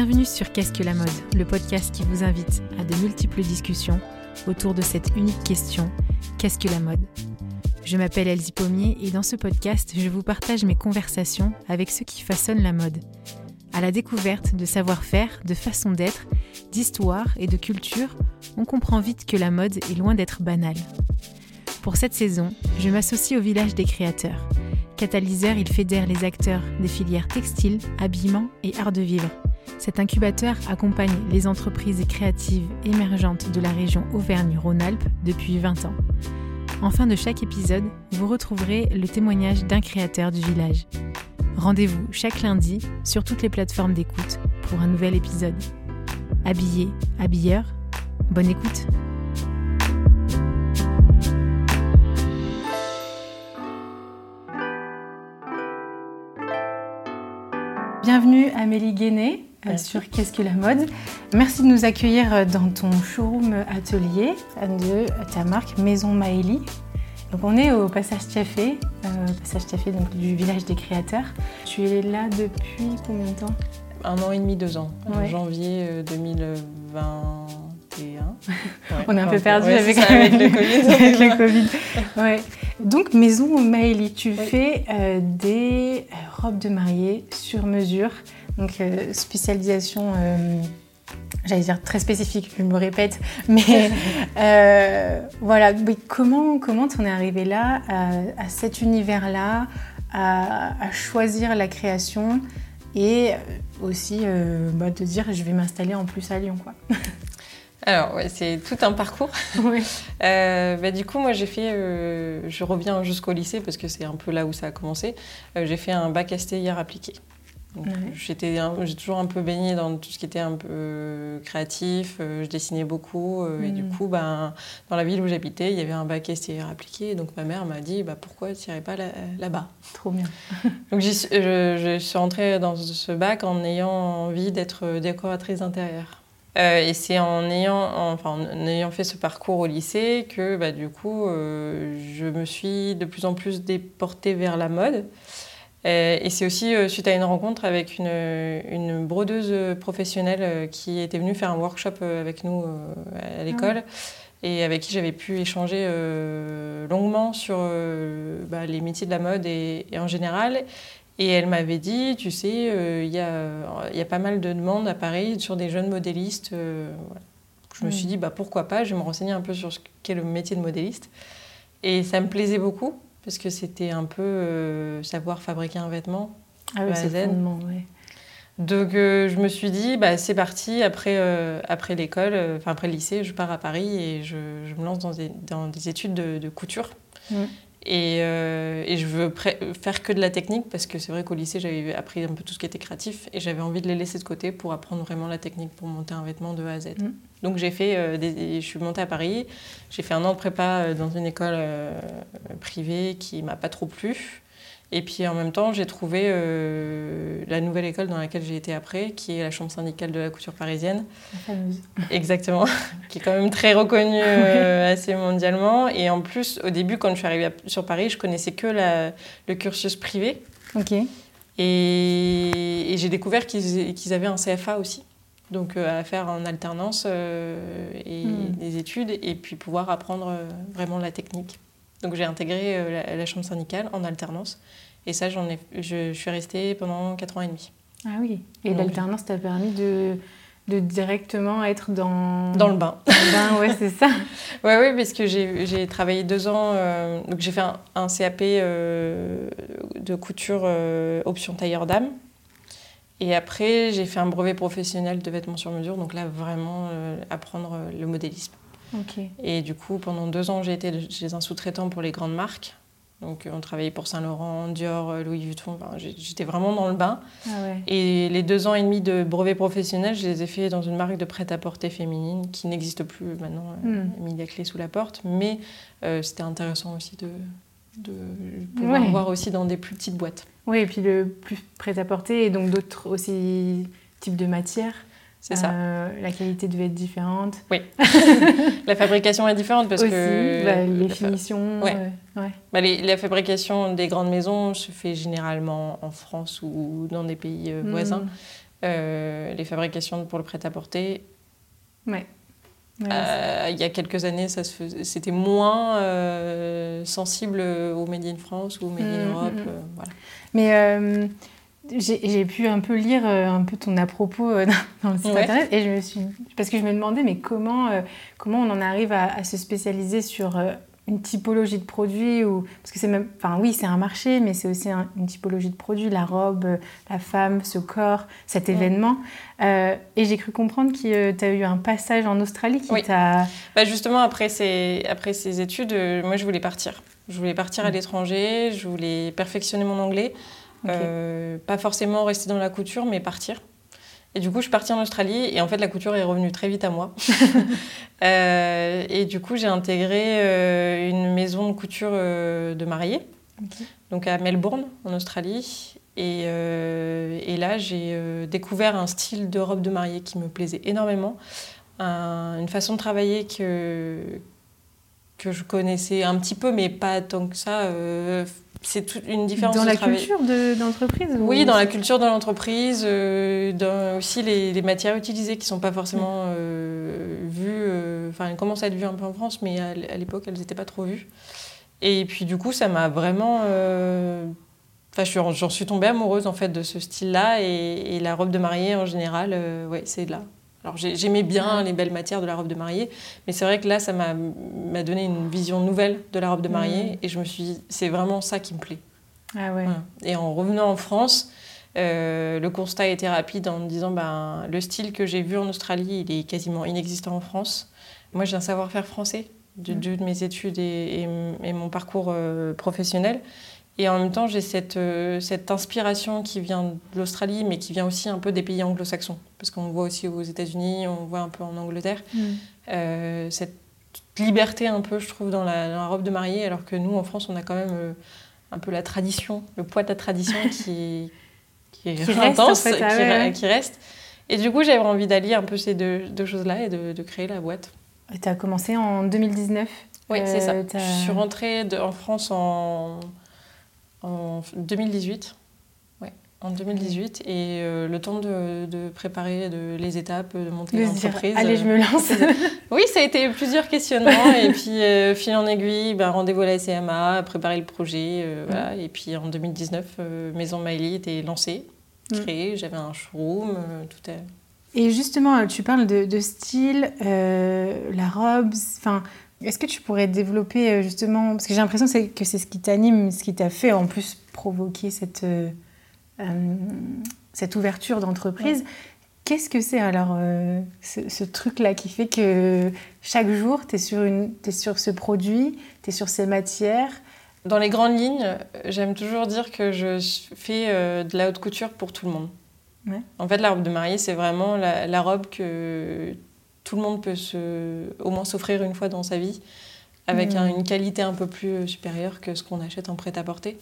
Bienvenue sur Qu'est-ce que la mode, le podcast qui vous invite à de multiples discussions autour de cette unique question Qu'est-ce que la mode? Je m'appelle Elsie Pommier et dans ce podcast, je vous partage mes conversations avec ceux qui façonnent la mode. À la découverte de savoir-faire, de façon d'être, d'histoire et de culture, on comprend vite que la mode est loin d'être banale. Pour cette saison, je m'associe au village des créateurs. Catalyseur, il fédère les acteurs des filières textiles, habillement et art de vivre. Cet incubateur accompagne les entreprises créatives émergentes de la région Auvergne-Rhône-Alpes depuis 20 ans. En fin de chaque épisode, vous retrouverez le témoignage d'un créateur du village. Rendez-vous chaque lundi sur toutes les plateformes d'écoute pour un nouvel épisode. Habillé, habilleur, bonne écoute. Bienvenue Amélie Guéné euh, sur Qu'est-ce que la mode. Merci de nous accueillir euh, dans ton showroom atelier de ta marque Maison Maëlie. Donc on est au Passage Café, euh, Passage Café donc, du village des créateurs. Tu es là depuis combien de temps? Un an et demi, deux ans. En janvier 2021. on est un peu perdu avec, le Covid. avec le Covid. Ouais. Donc Maison Maëlie, tu fais des robes de mariée sur mesure. Donc euh, spécialisation, euh, j'allais dire très spécifique, je me répète, mais euh, voilà, comment comment t'en es arrivé là, à, cet univers-là, à, choisir la création et aussi bah, de dire je vais m'installer en plus à Lyon quoi? Alors, ouais, c'est tout un parcours. Oui. bah, du coup, moi, j'ai fait. je reviens jusqu'au lycée parce que c'est un peu là où ça a commencé. j'ai fait un bac STIR appliqué. J'étais, j'ai toujours un peu baignée dans tout ce qui était un peu euh, créatif. Euh, je dessinais beaucoup euh, et du mm. coup, ben, dans la ville où j'habitais, il y avait un bac STR appliqué. Donc ma mère m'a dit, bah, pourquoi tu n'irais pas là, bas Trop bien. donc je, je, suis rentrée dans ce bac en ayant envie d'être décoratrice intérieure. et c'est en ayant, enfin, en ayant fait ce parcours au lycée que bah, du coup, je me suis de plus en plus déportée vers la mode. Euh, et c'est aussi euh, suite à une rencontre avec une, une brodeuse professionnelle euh, qui était venue faire un workshop avec nous à l'école ah et avec qui j'avais pu échanger longuement sur bah, les métiers de la mode et, en général. Et elle m'avait dit, tu sais, il y, a, y, a, pas mal de demandes à Paris sur des jeunes modélistes. Je me suis dit, bah, pourquoi pas, je vais me renseigner un peu sur ce qu'est le métier de modéliste. Et ça me plaisait beaucoup parce que c'était un peu euh, savoir fabriquer un vêtement. Ah oui, c'est ouais. Donc euh, je me suis dit, bah, c'est parti, après, euh, après l'école, enfin après le lycée, je pars à Paris et je, je me lance dans des, dans des études de, de couture. Mm. Et, et, je veux faire que de la technique parce que c'est vrai qu'au lycée, j'avais appris un peu tout ce qui était créatif et j'avais envie de les laisser de côté pour apprendre vraiment la technique pour monter un vêtement de A à Z. Mm. Donc j'ai fait, euh, je suis montée à Paris, j'ai fait un an de prépa euh, dans une école euh, privée qui m'a pas trop plu. Et puis en même temps, j'ai trouvé la nouvelle école dans laquelle j'ai été après, qui est la Chambre syndicale de la couture parisienne. La fameuse. Exactement, qui est quand même très reconnue assez mondialement. Et en plus, au début, quand je suis arrivée sur Paris, je connaissais que le cursus privé. Ok. Et, j'ai découvert qu'ils avaient un CFA aussi donc euh, à faire en alternance euh, et hmm. des études et puis pouvoir apprendre euh, vraiment la technique. Donc j'ai intégré la, chambre syndicale en alternance et ça j'en ai, je, suis restée pendant 4 ans et demi. Ah oui, et l'alternance t'a permis de, de directement être dans... Dans le bain. Dans le bain, ouais, c'est ça. Oui, ouais, parce que j'ai travaillé deux ans, donc j'ai fait un, un CAP de couture option tailleur d'âme et après, j'ai fait un brevet professionnel de vêtements sur mesure, donc là, vraiment euh, apprendre euh, le modélisme. Et du coup, pendant deux ans, j'ai été chez un sous-traitant pour les grandes marques. Donc, on travaillait pour Saint-Laurent, Dior, euh, Louis Vuitton. J'étais vraiment dans le bain. Ah et les deux ans et demi de brevet professionnel, je les ai fait dans une marque de prêt-à-porter féminine qui n'existe plus maintenant. Mis la clé sous la porte. Mais c'était intéressant aussi de, de pouvoir voir aussi dans des plus petites boîtes. Oui, et puis le plus prêt-à-porter et donc d'autres aussi types de matières. C'est ça. Euh, la qualité devait être différente. Oui. la fabrication est différente parce que. Bah, les finitions. Ouais. Euh, bah, la fabrication des grandes maisons se fait généralement en France ou dans des pays euh, hmm. voisins. les fabrications pour le prêt-à-porter. Ouais. il y a quelques années, ça c'était moins sensible au Made in France ou au Made in mmh, Europe. Mmh, mmh. voilà. Mais j'ai pu un peu lire euh, un peu ton à propos euh, dans le site internet et je me suis parce que je me demandais mais comment euh, comment on en arrive à, se spécialiser sur une typologie de produits ou parce que c'est même enfin oui c'est un marché mais c'est aussi une typologie de produits la robe la femme ce corps cet événement. Et j'ai cru comprendre que tu as eu un passage en Australie qui t'a bah justement après ces après ces études moi je voulais partir. Je voulais partir à mm. l'étranger je voulais perfectionner mon anglais euh, pas forcément rester dans la couture, mais partir. Et du coup, je suis partie en Australie et en fait, la couture est revenue très vite à moi. Euh, et du coup, j'ai intégré euh, une maison de couture de mariée, donc à Melbourne, en Australie. Et, et là, j'ai découvert un style de robe de mariée qui me plaisait énormément, une façon de travailler que, que je connaissais un petit peu, mais pas tant que ça c'est toute une différence dans la culture d'entreprise oui dans la culture de l'entreprise euh, dans aussi les, matières utilisées qui sont pas forcément euh, vues euh, enfin elles commencent à être vues un peu en France mais à, l'époque elles n'étaient pas trop vues. Et puis du coup ça m'a vraiment enfin j'en suis tombée amoureuse en fait de ce style là et, et la robe de mariée en général ouais c'est là alors j'aimais bien les belles matières de la robe de mariée, mais c'est vrai que là, ça m'a donné une vision nouvelle de la robe de mariée, mm. et je me suis dit, c'est vraiment ça qui me plaît. Ah ouais. Et en revenant en France, euh, le constat été rapide en me disant, ben, le style que j'ai vu en Australie, il est quasiment inexistant en France. Moi, j'ai un savoir-faire français, de, mm. de, mes études et, et, mon parcours euh, professionnel. Et en même temps, j'ai cette, euh, cette inspiration qui vient de l'Australie, mais qui vient aussi un peu des pays anglo-saxons. Parce qu'on voit aussi aux États-Unis, on voit un peu en Angleterre. Mm. Euh, cette liberté un peu, je trouve, dans la, robe de mariée, alors que nous, en France, on a quand même euh, un peu la tradition, le poids de la tradition qui, qui est intense, ah qui, reste. Et du coup, j'avais envie d'allier un peu ces deux, choses-là et de, créer la boîte. Tu as commencé en 2019 Oui, c'est ça. Je suis rentrée en France en en 2018. Ouais, en 2018. Et euh, le temps de, préparer de, les étapes, de monter l'entreprise. Allez, je me euh, lance. oui, ça a été plusieurs questionnements. et puis, euh, fil en aiguille, ben, rendez-vous à la CMA, préparer le projet. voilà. Et puis, en 2019, Maison Miley était lancée, mm. créée. J'avais un showroom, tout est... Et justement, tu parles de, de style, la robe, enfin, est-ce que tu pourrais développer euh, justement, parce que j'ai l'impression que c'est ce qui t'anime, ce qui t'a fait en plus provoquer cette, euh, euh, cette ouverture d'entreprise. Qu'est-ce que c'est alors ce, truc-là qui fait que chaque jour, tu es, sur es sur ce produit, tu es sur ces matières? Dans les grandes lignes, j'aime toujours dire que je fais de la haute couture pour tout le monde. En fait, la robe de mariée, c'est vraiment la, la robe que tout le monde peut se, au moins s'offrir une fois dans sa vie, avec mm. une qualité un peu plus supérieure que ce qu'on achète en prêt-à-porter.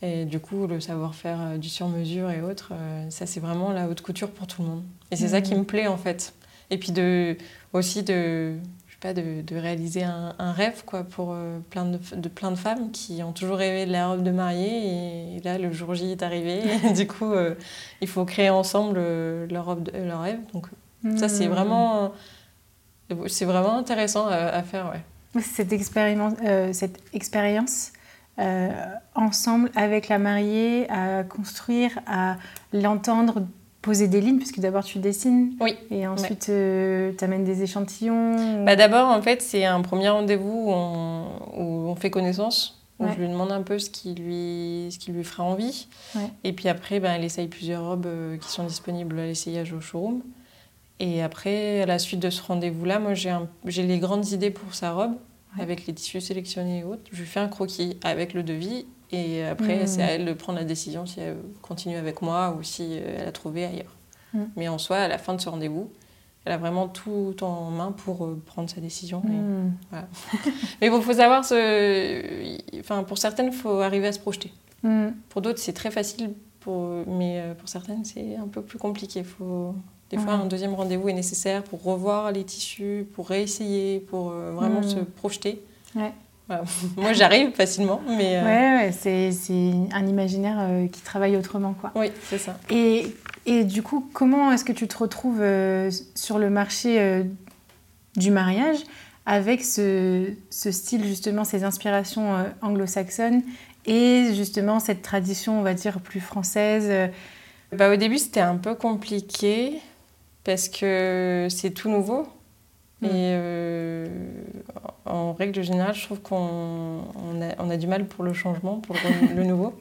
Et du coup, le savoir-faire euh, du sur-mesure et autres, euh, ça c'est vraiment la haute couture pour tout le monde. Et c'est ça qui me mm. plaît en fait. Et puis de, aussi de, je sais pas, de, de réaliser un, rêve quoi, pour euh, plein de, de, plein de femmes qui ont toujours rêvé de la robe de mariée. Et, là, le jour J est arrivé. Et du coup, il faut créer ensemble leur, robe leur rêve. Donc ça, c'est hmm. vraiment, c'est vraiment intéressant à, faire. Ouais. Cette, expérience, euh, cette expérience euh, ensemble avec la mariée, à construire, à l'entendre poser des lignes, puisque d'abord tu dessines. Oui. Et ensuite euh, tu amènes des échantillons. Bah, d'abord, en fait, c'est un premier rendez-vous où on, où on fait connaissance. Où je lui demande un peu ce qui lui, ce qui lui ferait envie. Et puis après, ben, elle essaye plusieurs robes qui sont disponibles à l'essayage au showroom. Et après, à la suite de ce rendez-vous-là, moi, j'ai les grandes idées pour sa robe, avec les tissus sélectionnés et autres. Je lui fais un croquis avec le devis. Et après, mmh. c'est à elle de prendre la décision si elle continue avec moi ou si euh, elle a trouvé ailleurs. Mmh. Mais en soi, à la fin de ce rendez-vous, elle a vraiment tout en main pour euh, prendre sa décision. Mmh. Mais il faut savoir, ce... enfin, pour certaines, il faut arriver à se projeter. Pour d'autres, c'est très facile, pour... mais euh, pour certaines, c'est un peu plus compliqué. Faut... Des fois, un deuxième rendez-vous est nécessaire pour revoir les tissus, pour réessayer, pour euh, vraiment se projeter. Moi, j'arrive facilement, mais... Euh, ouais, c'est, un imaginaire euh, qui travaille autrement, quoi. Oui, c'est ça. Et, et, du coup, comment est-ce que tu te retrouves euh, sur le marché du mariage avec ce, ce, style, justement, ces inspirations anglo-saxonnes et justement cette tradition, on va dire, plus française bah, Au début, c'était un peu compliqué parce que c'est tout nouveau. Mm. Et euh, en règle générale, je trouve qu'on a, du mal pour le changement, pour le, nouveau.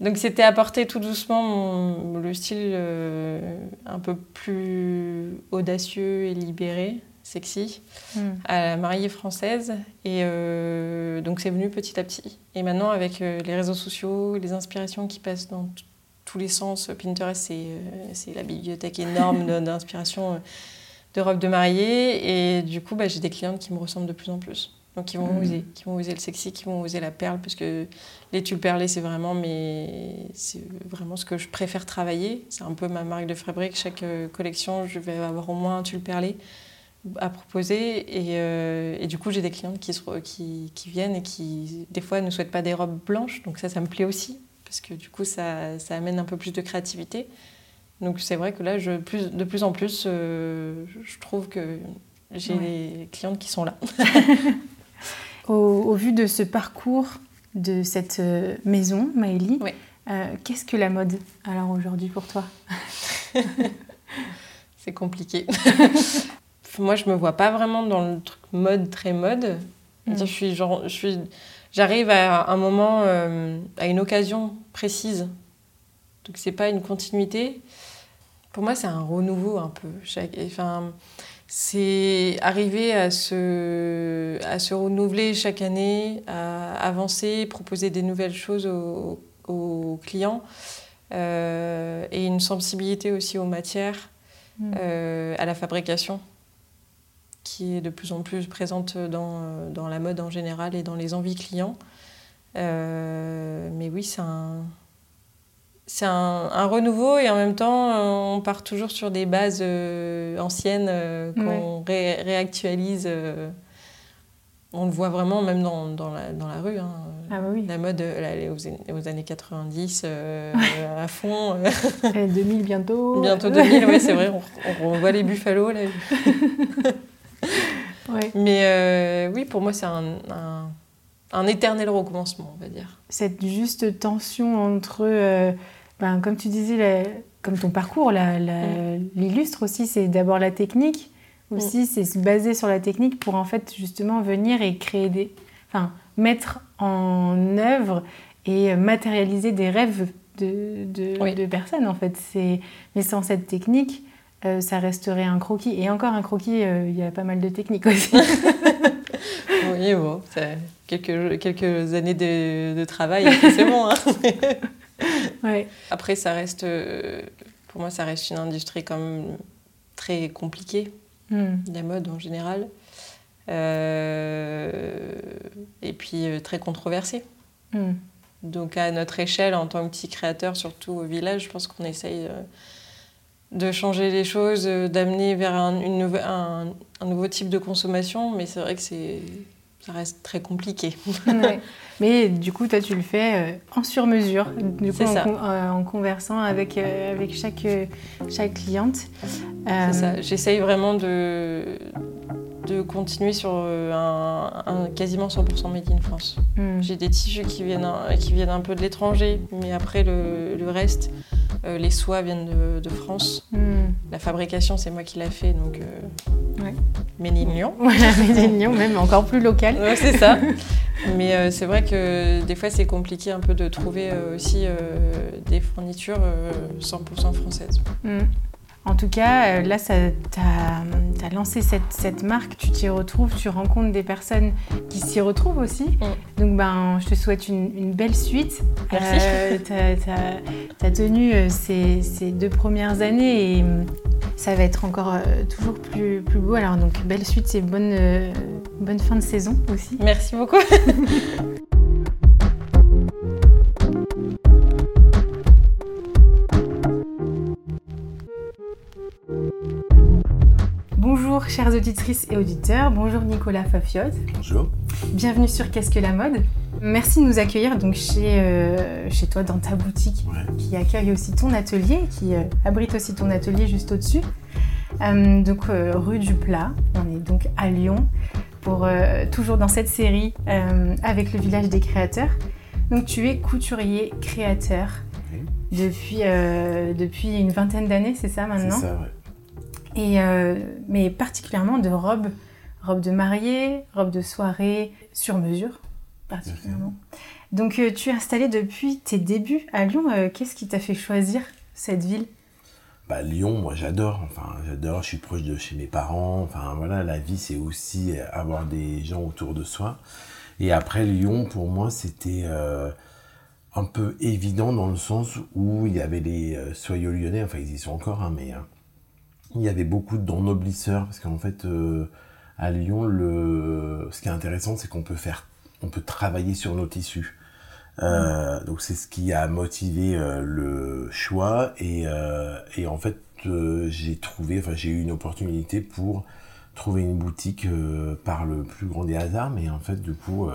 Donc c'était apporter tout doucement le style euh, un peu plus audacieux et libéré, sexy, mm. à la mariée française. Et euh, donc c'est venu petit à petit. Et maintenant avec les réseaux sociaux, les inspirations qui passent dans tous les sens, Pinterest c'est la bibliothèque énorme d'inspiration de robes de mariée. Et du coup, bah, j'ai des clientes qui me ressemblent de plus en plus. Donc, qui vont mmh. oser, qui vont oser le sexy, qui vont oser la perle, parce que les tulles perlées, c'est vraiment, mais c'est vraiment ce que je préfère travailler. C'est un peu ma marque de fabrique. Chaque euh, collection, je vais avoir au moins un tulle perlé à proposer. Et, euh, et du coup, j'ai des clientes qui, qui, qui, viennent et qui, des fois, ne souhaitent pas des robes blanches. Donc ça, ça me plaît aussi, parce que du coup, ça, ça amène un peu plus de créativité. Donc c'est vrai que là, je, plus, de plus en plus, euh, je trouve que j'ai des clientes qui sont là. au, vu de ce parcours de cette euh, maison, Maëlie, euh, qu'est-ce que la mode alors aujourd'hui pour toi C'est compliqué. Moi, je me vois pas vraiment dans le truc mode très mode. Mm. Je suis genre, je suis, j'arrive à un moment, à une occasion précise. Donc c'est pas une continuité. Pour moi, c'est un renouveau un peu. Enfin, c'est arriver à se, à se renouveler chaque année, à avancer, proposer des nouvelles choses aux, clients euh, et une sensibilité aussi aux matières, mm. euh, à la fabrication qui est de plus en plus présente dans, dans la mode en général et dans les envies clients. Euh, mais oui, c'est un, c'est un, renouveau et en même temps, euh, on part toujours sur des bases euh, anciennes euh, qu'on réactualise. on le voit vraiment même dans, dans, la, dans la, rue. Hein. Ah bah oui. La mode, elle est aux, années 90 à fond. 2000 bientôt. Bientôt 2000, oui, c'est vrai. On, voit les buffalos là. Mais oui, pour moi, c'est un, un, un, éternel recommencement, on va dire. Cette juste tension entre ben, comme tu disais, comme ton parcours mm. l'illustre aussi, c'est d'abord la technique. Aussi, mm. c'est se baser sur la technique pour en fait justement venir et créer des. Enfin, mettre en œuvre et matérialiser des rêves de, de, personnes en fait. Mais sans cette technique, euh, ça resterait un croquis. Et encore un croquis, euh, il y a pas mal de techniques aussi. oui, bon, quelques, quelques années de, de travail, c'est bon. Hein Après, ça reste, euh, pour moi, ça reste une industrie comme très compliquée, hmm. la mode en général, euh, et puis très controversée. Hmm. Donc à notre échelle, en tant que petit créateur, surtout au village, je pense qu'on essaye de changer les choses, d'amener vers un, une, un, un, nouveau type de consommation, mais c'est vrai que c'est ça reste très compliqué. Mais du coup, toi, tu le fais euh, en sur-mesure, du coup, en, euh, en, conversant avec, euh, avec chaque, chaque cliente. C'est ça. J'essaye vraiment de, de continuer sur un, quasiment 100% made in France. Hmm. J'ai des tissus qui viennent, qui viennent un peu de l'étranger, mais après, le, le reste, les soies viennent de, France. Hmm. La fabrication, c'est moi qui l'ai fait, donc Ouais. Ménignon. Voilà, Ménignon, même encore plus local. Ouais, c'est ça. Mais euh, c'est vrai que des fois, c'est compliqué un peu de trouver euh, aussi euh, des fournitures 100% françaises. Mm. En tout cas, là, tu as, lancé cette, cette marque, tu t'y retrouves, tu rencontres des personnes qui s'y retrouvent aussi. Mm. Donc, ben, je te souhaite une, belle suite. Merci. tu as, tenu ces, ces, deux premières années et ça va être encore euh, toujours plus, plus beau. Alors donc belle suite et bonne, euh, bonne fin de saison aussi. Merci beaucoup. Bonjour chères auditrices et auditeurs, bonjour Nicolas Fafiot. Bonjour. Bienvenue sur Qu'est-ce que la mode? Merci de nous accueillir donc chez, euh, chez toi dans ta boutique qui accueille aussi ton atelier, qui euh, abrite aussi ton atelier juste au-dessus. Euh, donc rue du Plat, on est donc à Lyon pour toujours dans cette série avec le village des créateurs. Donc tu es couturier créateur depuis, depuis une vingtaine d'années, c'est ça maintenant? C'est ça, ouais. Et, euh, mais particulièrement de robes, robes de mariée, robes de soirée, sur mesure, particulièrement. Donc euh, tu es installé depuis tes débuts à Lyon. Euh, qu'est-ce qui t'a fait choisir cette ville? Bah, Lyon, moi j'adore. Enfin, j'adore. Je suis proche de chez mes parents. Enfin voilà, la vie c'est aussi avoir des gens autour de soi. Et après Lyon, pour moi, c'était un peu évident dans le sens où il y avait les soyaux lyonnais. Enfin, ils y sont encore, hein, mais il y avait beaucoup d'ennoblisseurs parce qu'en fait euh, à Lyon le ce qui est intéressant c'est qu'on peut faire on peut travailler sur nos tissus. Euh, donc c'est ce qui a motivé euh, le choix et, et en fait j'ai trouvé enfin j'ai eu une opportunité pour trouver une boutique par le plus grand des hasards mais en fait du coup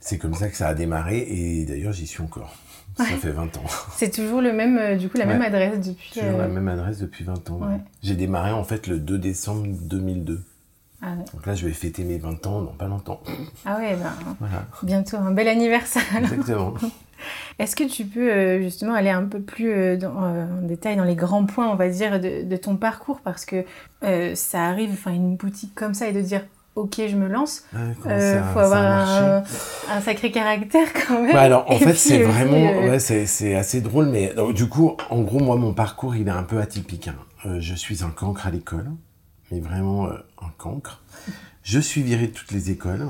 c'est comme ça que ça a démarré et d'ailleurs j'y suis encore ça fait 20 ans. C'est toujours le même, euh, du coup, la même adresse depuis. Toujours la euh, même adresse depuis 20 ans. J'ai démarré en fait le 2 décembre 2002. Ah Donc là, je vais fêter mes 20 ans dans pas longtemps. Ah ouais, ben, voilà. bientôt un bel anniversaire. Exactement. Est-ce que tu peux euh, justement aller un peu plus en détail dans les grands points, on va dire, de, de ton parcours? Parce que ça arrive, enfin, une boutique comme ça et de dire ok, je me lance. Il euh, faut avoir un, sacré caractère quand même. Bah alors, en fait, c'est vraiment, euh, ouais, c'est assez drôle, mais du coup, en gros, moi, mon parcours, il est un peu atypique. Hein. Euh, je suis un cancre à l'école, mais vraiment un cancre. Je suis viré de toutes les écoles.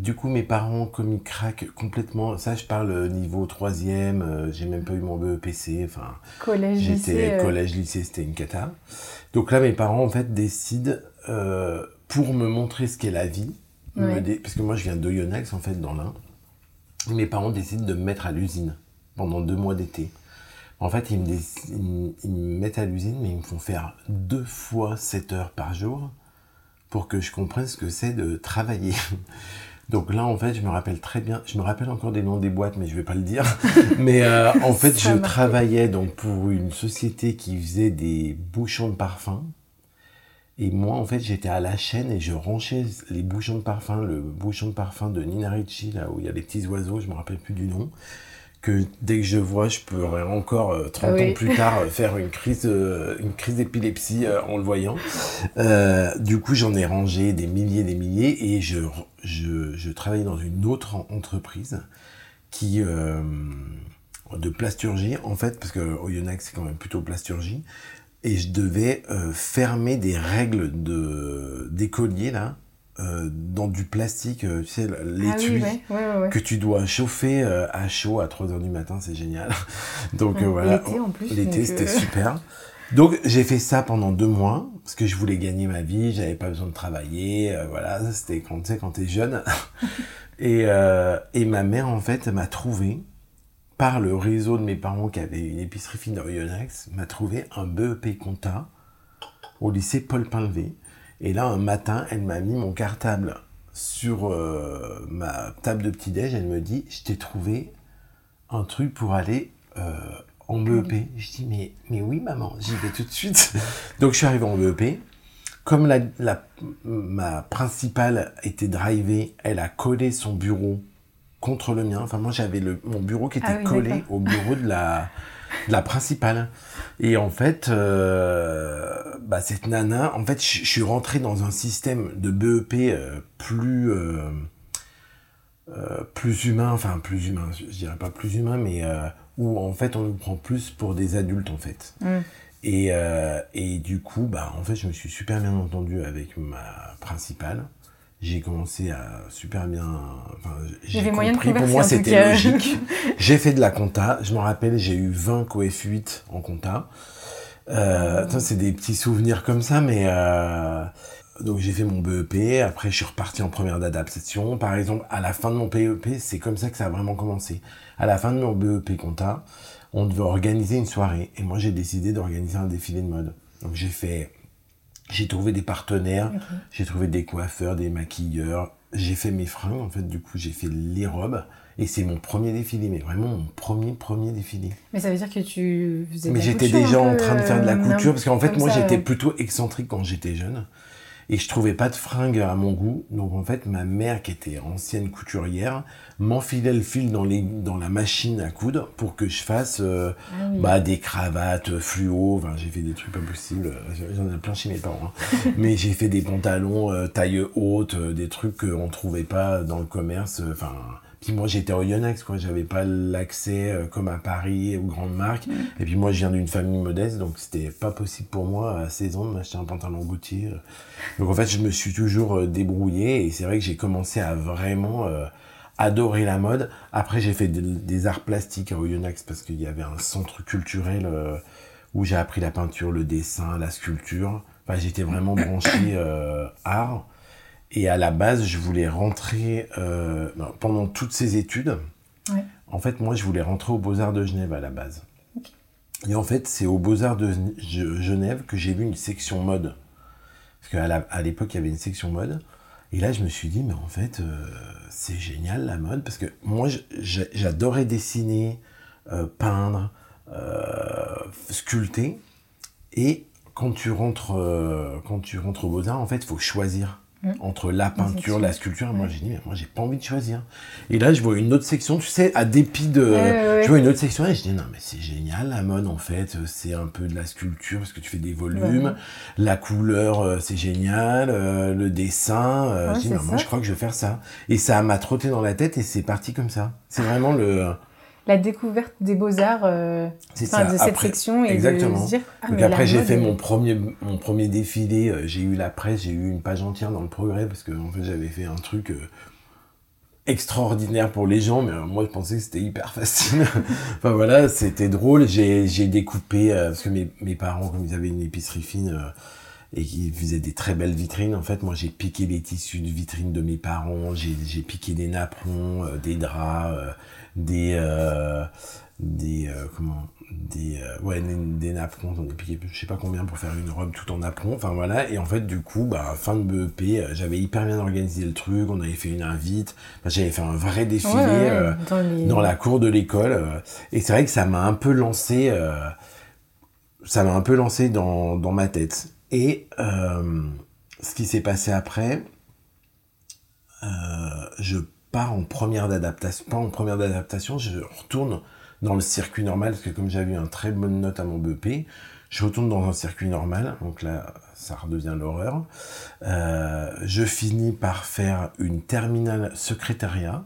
Du coup, mes parents, comme ils craquent complètement, ça, je parle niveau troisième, j'ai même pas eu mon BEPC, enfin, collège, j'étais collège, lycée, c'était une cata. Donc là, mes parents, en fait, décident pour me montrer ce qu'est la vie, parce que moi je viens d'Oyonnax en fait dans l'Ain, mes parents décident de me mettre à l'usine pendant deux mois d'été. En fait, ils me, mettent à l'usine, mais ils me font faire deux fois 7 heures par jour pour que je comprenne ce que c'est de travailler. Donc là, en fait, je me rappelle très bien, je me rappelle encore des noms des boîtes, mais je vais pas le dire. mais euh, en fait, je travaillais donc pour une société qui faisait des bouchons de parfum. Et moi, en fait, j'étais à la chaîne et je ranchais les bouchons de parfum, le bouchon de parfum de Nina Ricci, là où il y a les petits oiseaux, je me rappelle plus du nom, que dès que je vois, je pourrais encore, 30 euh, ans plus tard, euh, faire une crise, euh, une crise d'épilepsie en le voyant. du coup, j'en ai rangé des milliers des milliers et je, je, je travaillais dans une autre entreprise qui... de plasturgie, en fait, parce que Oyonnax, c'est quand même plutôt plasturgie, et je devais euh, fermer des règles de d'écolier là euh, dans du plastique, euh, tu sais, l'étui ah que tu dois chauffer à chaud à 3 heures du matin, c'est génial. donc voilà, l'été en plus. L'été c'était super. Donc j'ai fait ça pendant deux mois parce que je voulais gagner ma vie, j'avais pas besoin de travailler, voilà, c'était quand tu sais quand t'es jeune. et et ma mère en fait m'a trouvé par le réseau de mes parents qui avaient une épicerie fine dans Yonex, m'a trouvé un BEP compta au lycée Paul Pinlevé. Et là, un matin, elle m'a mis mon cartable sur euh, ma table de petit-déj. Elle me dit Je t'ai trouvé un truc pour aller euh, en BEP. Je dis mais, mais oui, maman, j'y vais tout de suite. Donc, je suis arrivé en BEP. Comme la, ma principale était drivée, elle a collé son bureau contre le mien. Enfin, moi, j'avais le, mon bureau qui était ah collé au bureau de la, de la principale. Et en fait, euh, bah, cette nana, en fait, je suis rentré dans un système de BEP euh, plus, euh, plus humain, enfin, plus humain, je dirais pas plus humain, mais où en fait, on nous prend plus pour des adultes, en fait. Mm. Et, et du coup, bah, en fait, je me suis super bien entendu avec ma principale j'ai commencé à super bien. Enfin, j'ai compris. Pour moi, c'était logique. j'ai fait de la compta. Je me rappelle, j'ai eu 20 coef 8 en compta. Euh, ah. c'est des petits souvenirs comme ça, mais euh, donc j'ai fait mon BEP. Après, je suis reparti en première d'adaptation. Par exemple, à la fin de mon BEP, c'est comme ça que ça a vraiment commencé. À la fin de mon BEP compta, on devait organiser une soirée, et moi j'ai décidé d'organiser un défilé de mode. Donc j'ai fait J'ai trouvé des partenaires, j'ai trouvé des coiffeurs, des maquilleurs. J'ai fait mes fringues, en fait, du coup, j'ai fait les robes. Et c'est mon premier défilé, mais vraiment mon premier, premier défilé. Mais ça veut dire que tu faisais Mais j'étais déjà en train de faire de la couture, parce qu'en fait, moi, j'étais plutôt excentrique quand j'étais jeune et je trouvais pas de fringues à mon goût. Donc en fait, ma mère, qui était ancienne couturière, m'enfilait le fil dans, les, dans la machine à coudre pour que je fasse euh, ah bah, des cravates fluo. Enfin, j'ai fait des trucs pas possibles. J'en ai plein chez mes parents. Hein. Mais j'ai fait des pantalons euh, taille haute, euh, des trucs qu'on trouvait pas dans le commerce. Enfin, puis moi, j'étais au Yonex, quoi. J'avais pas l'accès euh, comme à Paris aux grandes marques. Mm. Et puis moi, je viens d'une famille modeste, donc c'était pas possible pour moi à 16 ans de m'acheter un pantalon Gautier. Donc en fait, je me suis toujours euh, débrouillé et c'est vrai que j'ai commencé à vraiment euh, adorer la mode. Après, j'ai fait des arts plastiques au Yonex parce qu'il y avait un centre culturel où j'ai appris la peinture, le dessin, la sculpture. Enfin, j'étais vraiment branché art. Et à la base, je voulais rentrer euh, pendant toutes ces études. En fait, moi, je voulais rentrer aux Beaux-Arts de Genève à la base. Et en fait, c'est aux Beaux-Arts de Genève que j'ai vu une section mode. Parce qu'à l'époque, il y avait une section mode. Et là, je me suis dit, mais en fait, euh, c'est génial la mode. Parce que moi, j'adorais dessiner, euh, peindre, sculpter. Et quand tu rentres, quand tu rentres aux Beaux-Arts, en fait, il faut choisir. Mm. entre la peinture, la sculpture. moi, j'ai dit, mais moi, j'ai pas envie de choisir. Et là, je vois une autre section, tu sais, à dépit de. je vois une autre section et je dis, non, mais c'est génial, la mode, en fait, c'est un peu de la sculpture parce que tu fais des volumes. La couleur, euh, c'est génial. Euh, le dessin. Euh, je dis, non, moi, je crois que je vais faire ça. Et ça m'a trotté dans la tête et c'est parti comme ça. C'est vraiment le la découverte des beaux-arts euh, de cette section et exactement. de se dire ah, Donc après j'ai fait mon premier mon premier défilé, euh, j'ai eu la presse, j'ai eu une page entière dans le progrès parce que en fait j'avais fait un truc euh, extraordinaire pour les gens mais moi je pensais que c'était hyper facile. enfin voilà, c'était drôle, j'ai j'ai découpé parce que mes, mes parents comme ils avaient une épicerie fine et qui faisaient des très belles vitrines. En fait, moi, j'ai piqué les tissus de vitrines de mes parents, j'ai piqué des napperons, des draps, des euh, des euh, comment des euh, ouais des, napperons j'en ai piqué je sais pas combien pour faire une robe tout en napperon enfin voilà. Et en fait du coup bah fin de BEP j'avais hyper bien organisé le truc on avait fait une invite. J'avais fait un vrai défilé dans, la cour de l'école et c'est vrai que ça m'a un peu lancé ça m'a un peu lancé dans, dans ma tête et ce qui s'est passé après je pas en première d'adaptation, pas en première d'adaptation, je retourne dans le circuit normal, parce que comme j'avais eu un très bonne note à mon BP, je retourne dans un circuit normal, donc là, ça redevient l'horreur. Euh, je finis par faire une terminale secrétariat.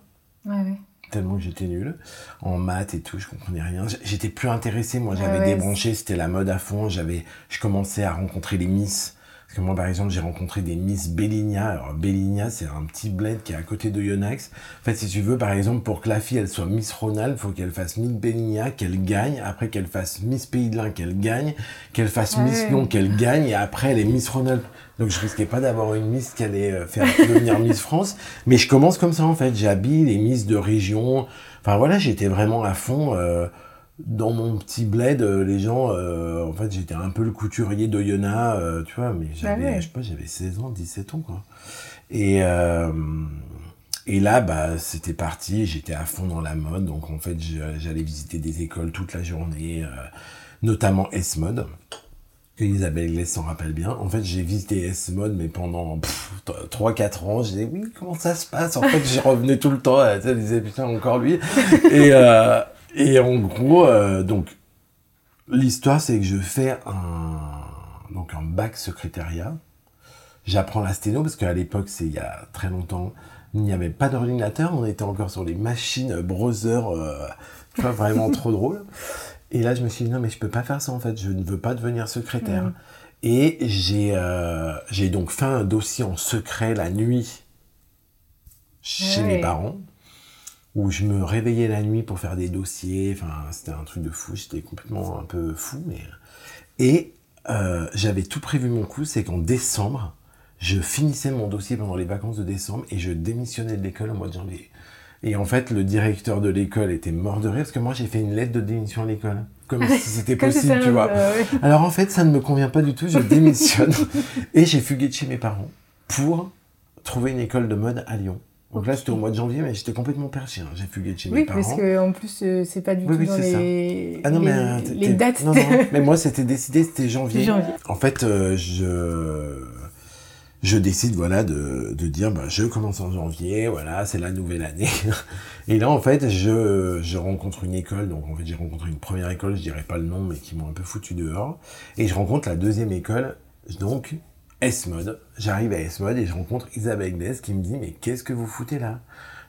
Tellement que j'étais nul. En maths et tout, je comprenais rien. J'étais plus intéressé, moi, j'avais débranché, c'était la mode à fond. J'avais, je commençais à rencontrer les miss parce que moi, par exemple, j'ai rencontré des Miss Belligna. Alors, Belligna, c'est un petit bled qui est à côté de Yonax. En fait, si tu veux, par exemple, pour que la fille, elle soit Miss Ronald, faut qu'elle fasse Miss Belligna, qu'elle gagne. Après, qu'elle fasse Miss Pays de l'Ain, qu'elle gagne. Qu'elle fasse Miss Lyon, qu'elle gagne. Et après, elle est Miss Ronald. Donc, je risquais pas d'avoir une Miss qui allait euh, faire devenir Miss France. Mais je commence comme ça, en fait. J'habille les Miss de région. Enfin, voilà, j'étais vraiment à fond. Euh, dans mon petit bled, euh, les gens, euh, en fait, j'étais un peu le couturier d'Oyonnax, euh, tu vois, mais bah j'avais, je sais pas, j'avais 16 ans, 17 ans, quoi. Et, et là, bah, c'était parti, j'étais à fond dans la mode, donc en fait, j'allais visiter des écoles toute la journée, notamment S-Mode, Isabelle Glaise s'en rappelle bien. En fait, j'ai visité S-Mode, mais pendant 3-4 ans, je disais, oui, comment ça se passe? En fait, j'y revenais tout le temps, sais, je disais, putain, encore lui. Et, et en gros, euh, donc, l'histoire, c'est que je fais un, donc un bac secrétariat. J'apprends la sténo parce qu'à l'époque, c'est il y a très longtemps, il n'y avait pas d'ordinateur, on était encore sur les machines browser, euh, tu vois, vraiment trop drôle. Et là, je me suis dit, non, mais je peux pas faire ça en fait, je ne veux pas devenir secrétaire. Mmh. Et j'ai euh, j'ai donc fait un dossier en secret la nuit chez mes parents où je me réveillais la nuit pour faire des dossiers. Enfin, c'était un truc de fou. J'étais complètement un peu fou, mais et euh, j'avais tout prévu mon coup, c'est qu'en décembre, je finissais mon dossier pendant les vacances de décembre et je démissionnais de l'école au mois de janvier. Et en fait, le directeur de l'école était mort de rire parce que moi, j'ai fait une lettre de démission à l'école. Comme si c'était possible, tu vois. Alors en fait, ça ne me convient pas du tout, je démissionne. et j'ai fugué de chez mes parents pour trouver une école de mode à Lyon. Donc là, c'était au mois de janvier, mais j'étais complètement perché. Hein. J'ai fugué de chez mes parents. Oui, parce qu'en plus, euh, c'est pas du tout dans les... Ah non, mais, euh, les, dates. Non, non, mais moi, c'était décidé, c'était janvier. janvier. En fait, euh, je je décide voilà de, de dire bah, je commence en janvier voilà c'est la nouvelle année et là en fait je, je rencontre une école donc en fait j'ai rencontré une première école je dirais pas le nom mais qui m'ont un peu foutu dehors et je rencontre la deuxième école donc S-Mode j'arrive à S-Mode et je rencontre Isabelle Glaise qui me dit mais qu'est-ce que vous foutez là?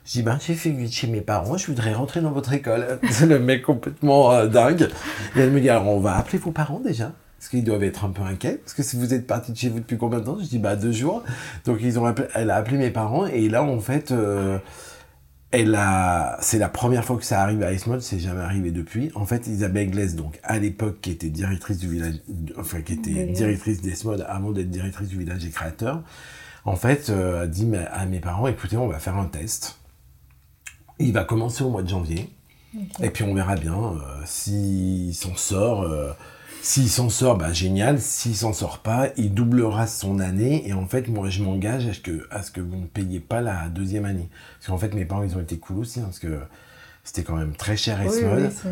Je dis, ben, j'ai fait de chez mes parents, je voudrais rentrer dans votre école. C'est le mec complètement euh, dingue. Et elle me dit, alors, on va appeler vos parents déjà? Parce qu'ils doivent être un peu inquiets. Parce que si vous êtes parti de chez vous depuis combien de temps? Je dis bah deux jours. Donc ils ont elle a appelé mes parents et là en fait, euh, elle a, c'est la première fois que ça arrive à Esmod, c'est jamais arrivé depuis. En fait, Isabelle Glaise, donc à l'époque qui était directrice du village, enfin qui était directrice avant d'être directrice du village des créateurs, en fait euh, a dit à mes parents écoutez, on va faire un test. Il va commencer au mois de janvier. Et puis on verra bien euh, s'il s'en sort. S'il s'en sort, bah génial. S'il s'en sort pas, il doublera son année. Et en fait, moi, je m'engage à ce que, à ce que vous ne payiez pas la deuxième année. Parce qu'en fait, mes parents, ils ont été cool aussi, hein, parce que c'était quand même très cher et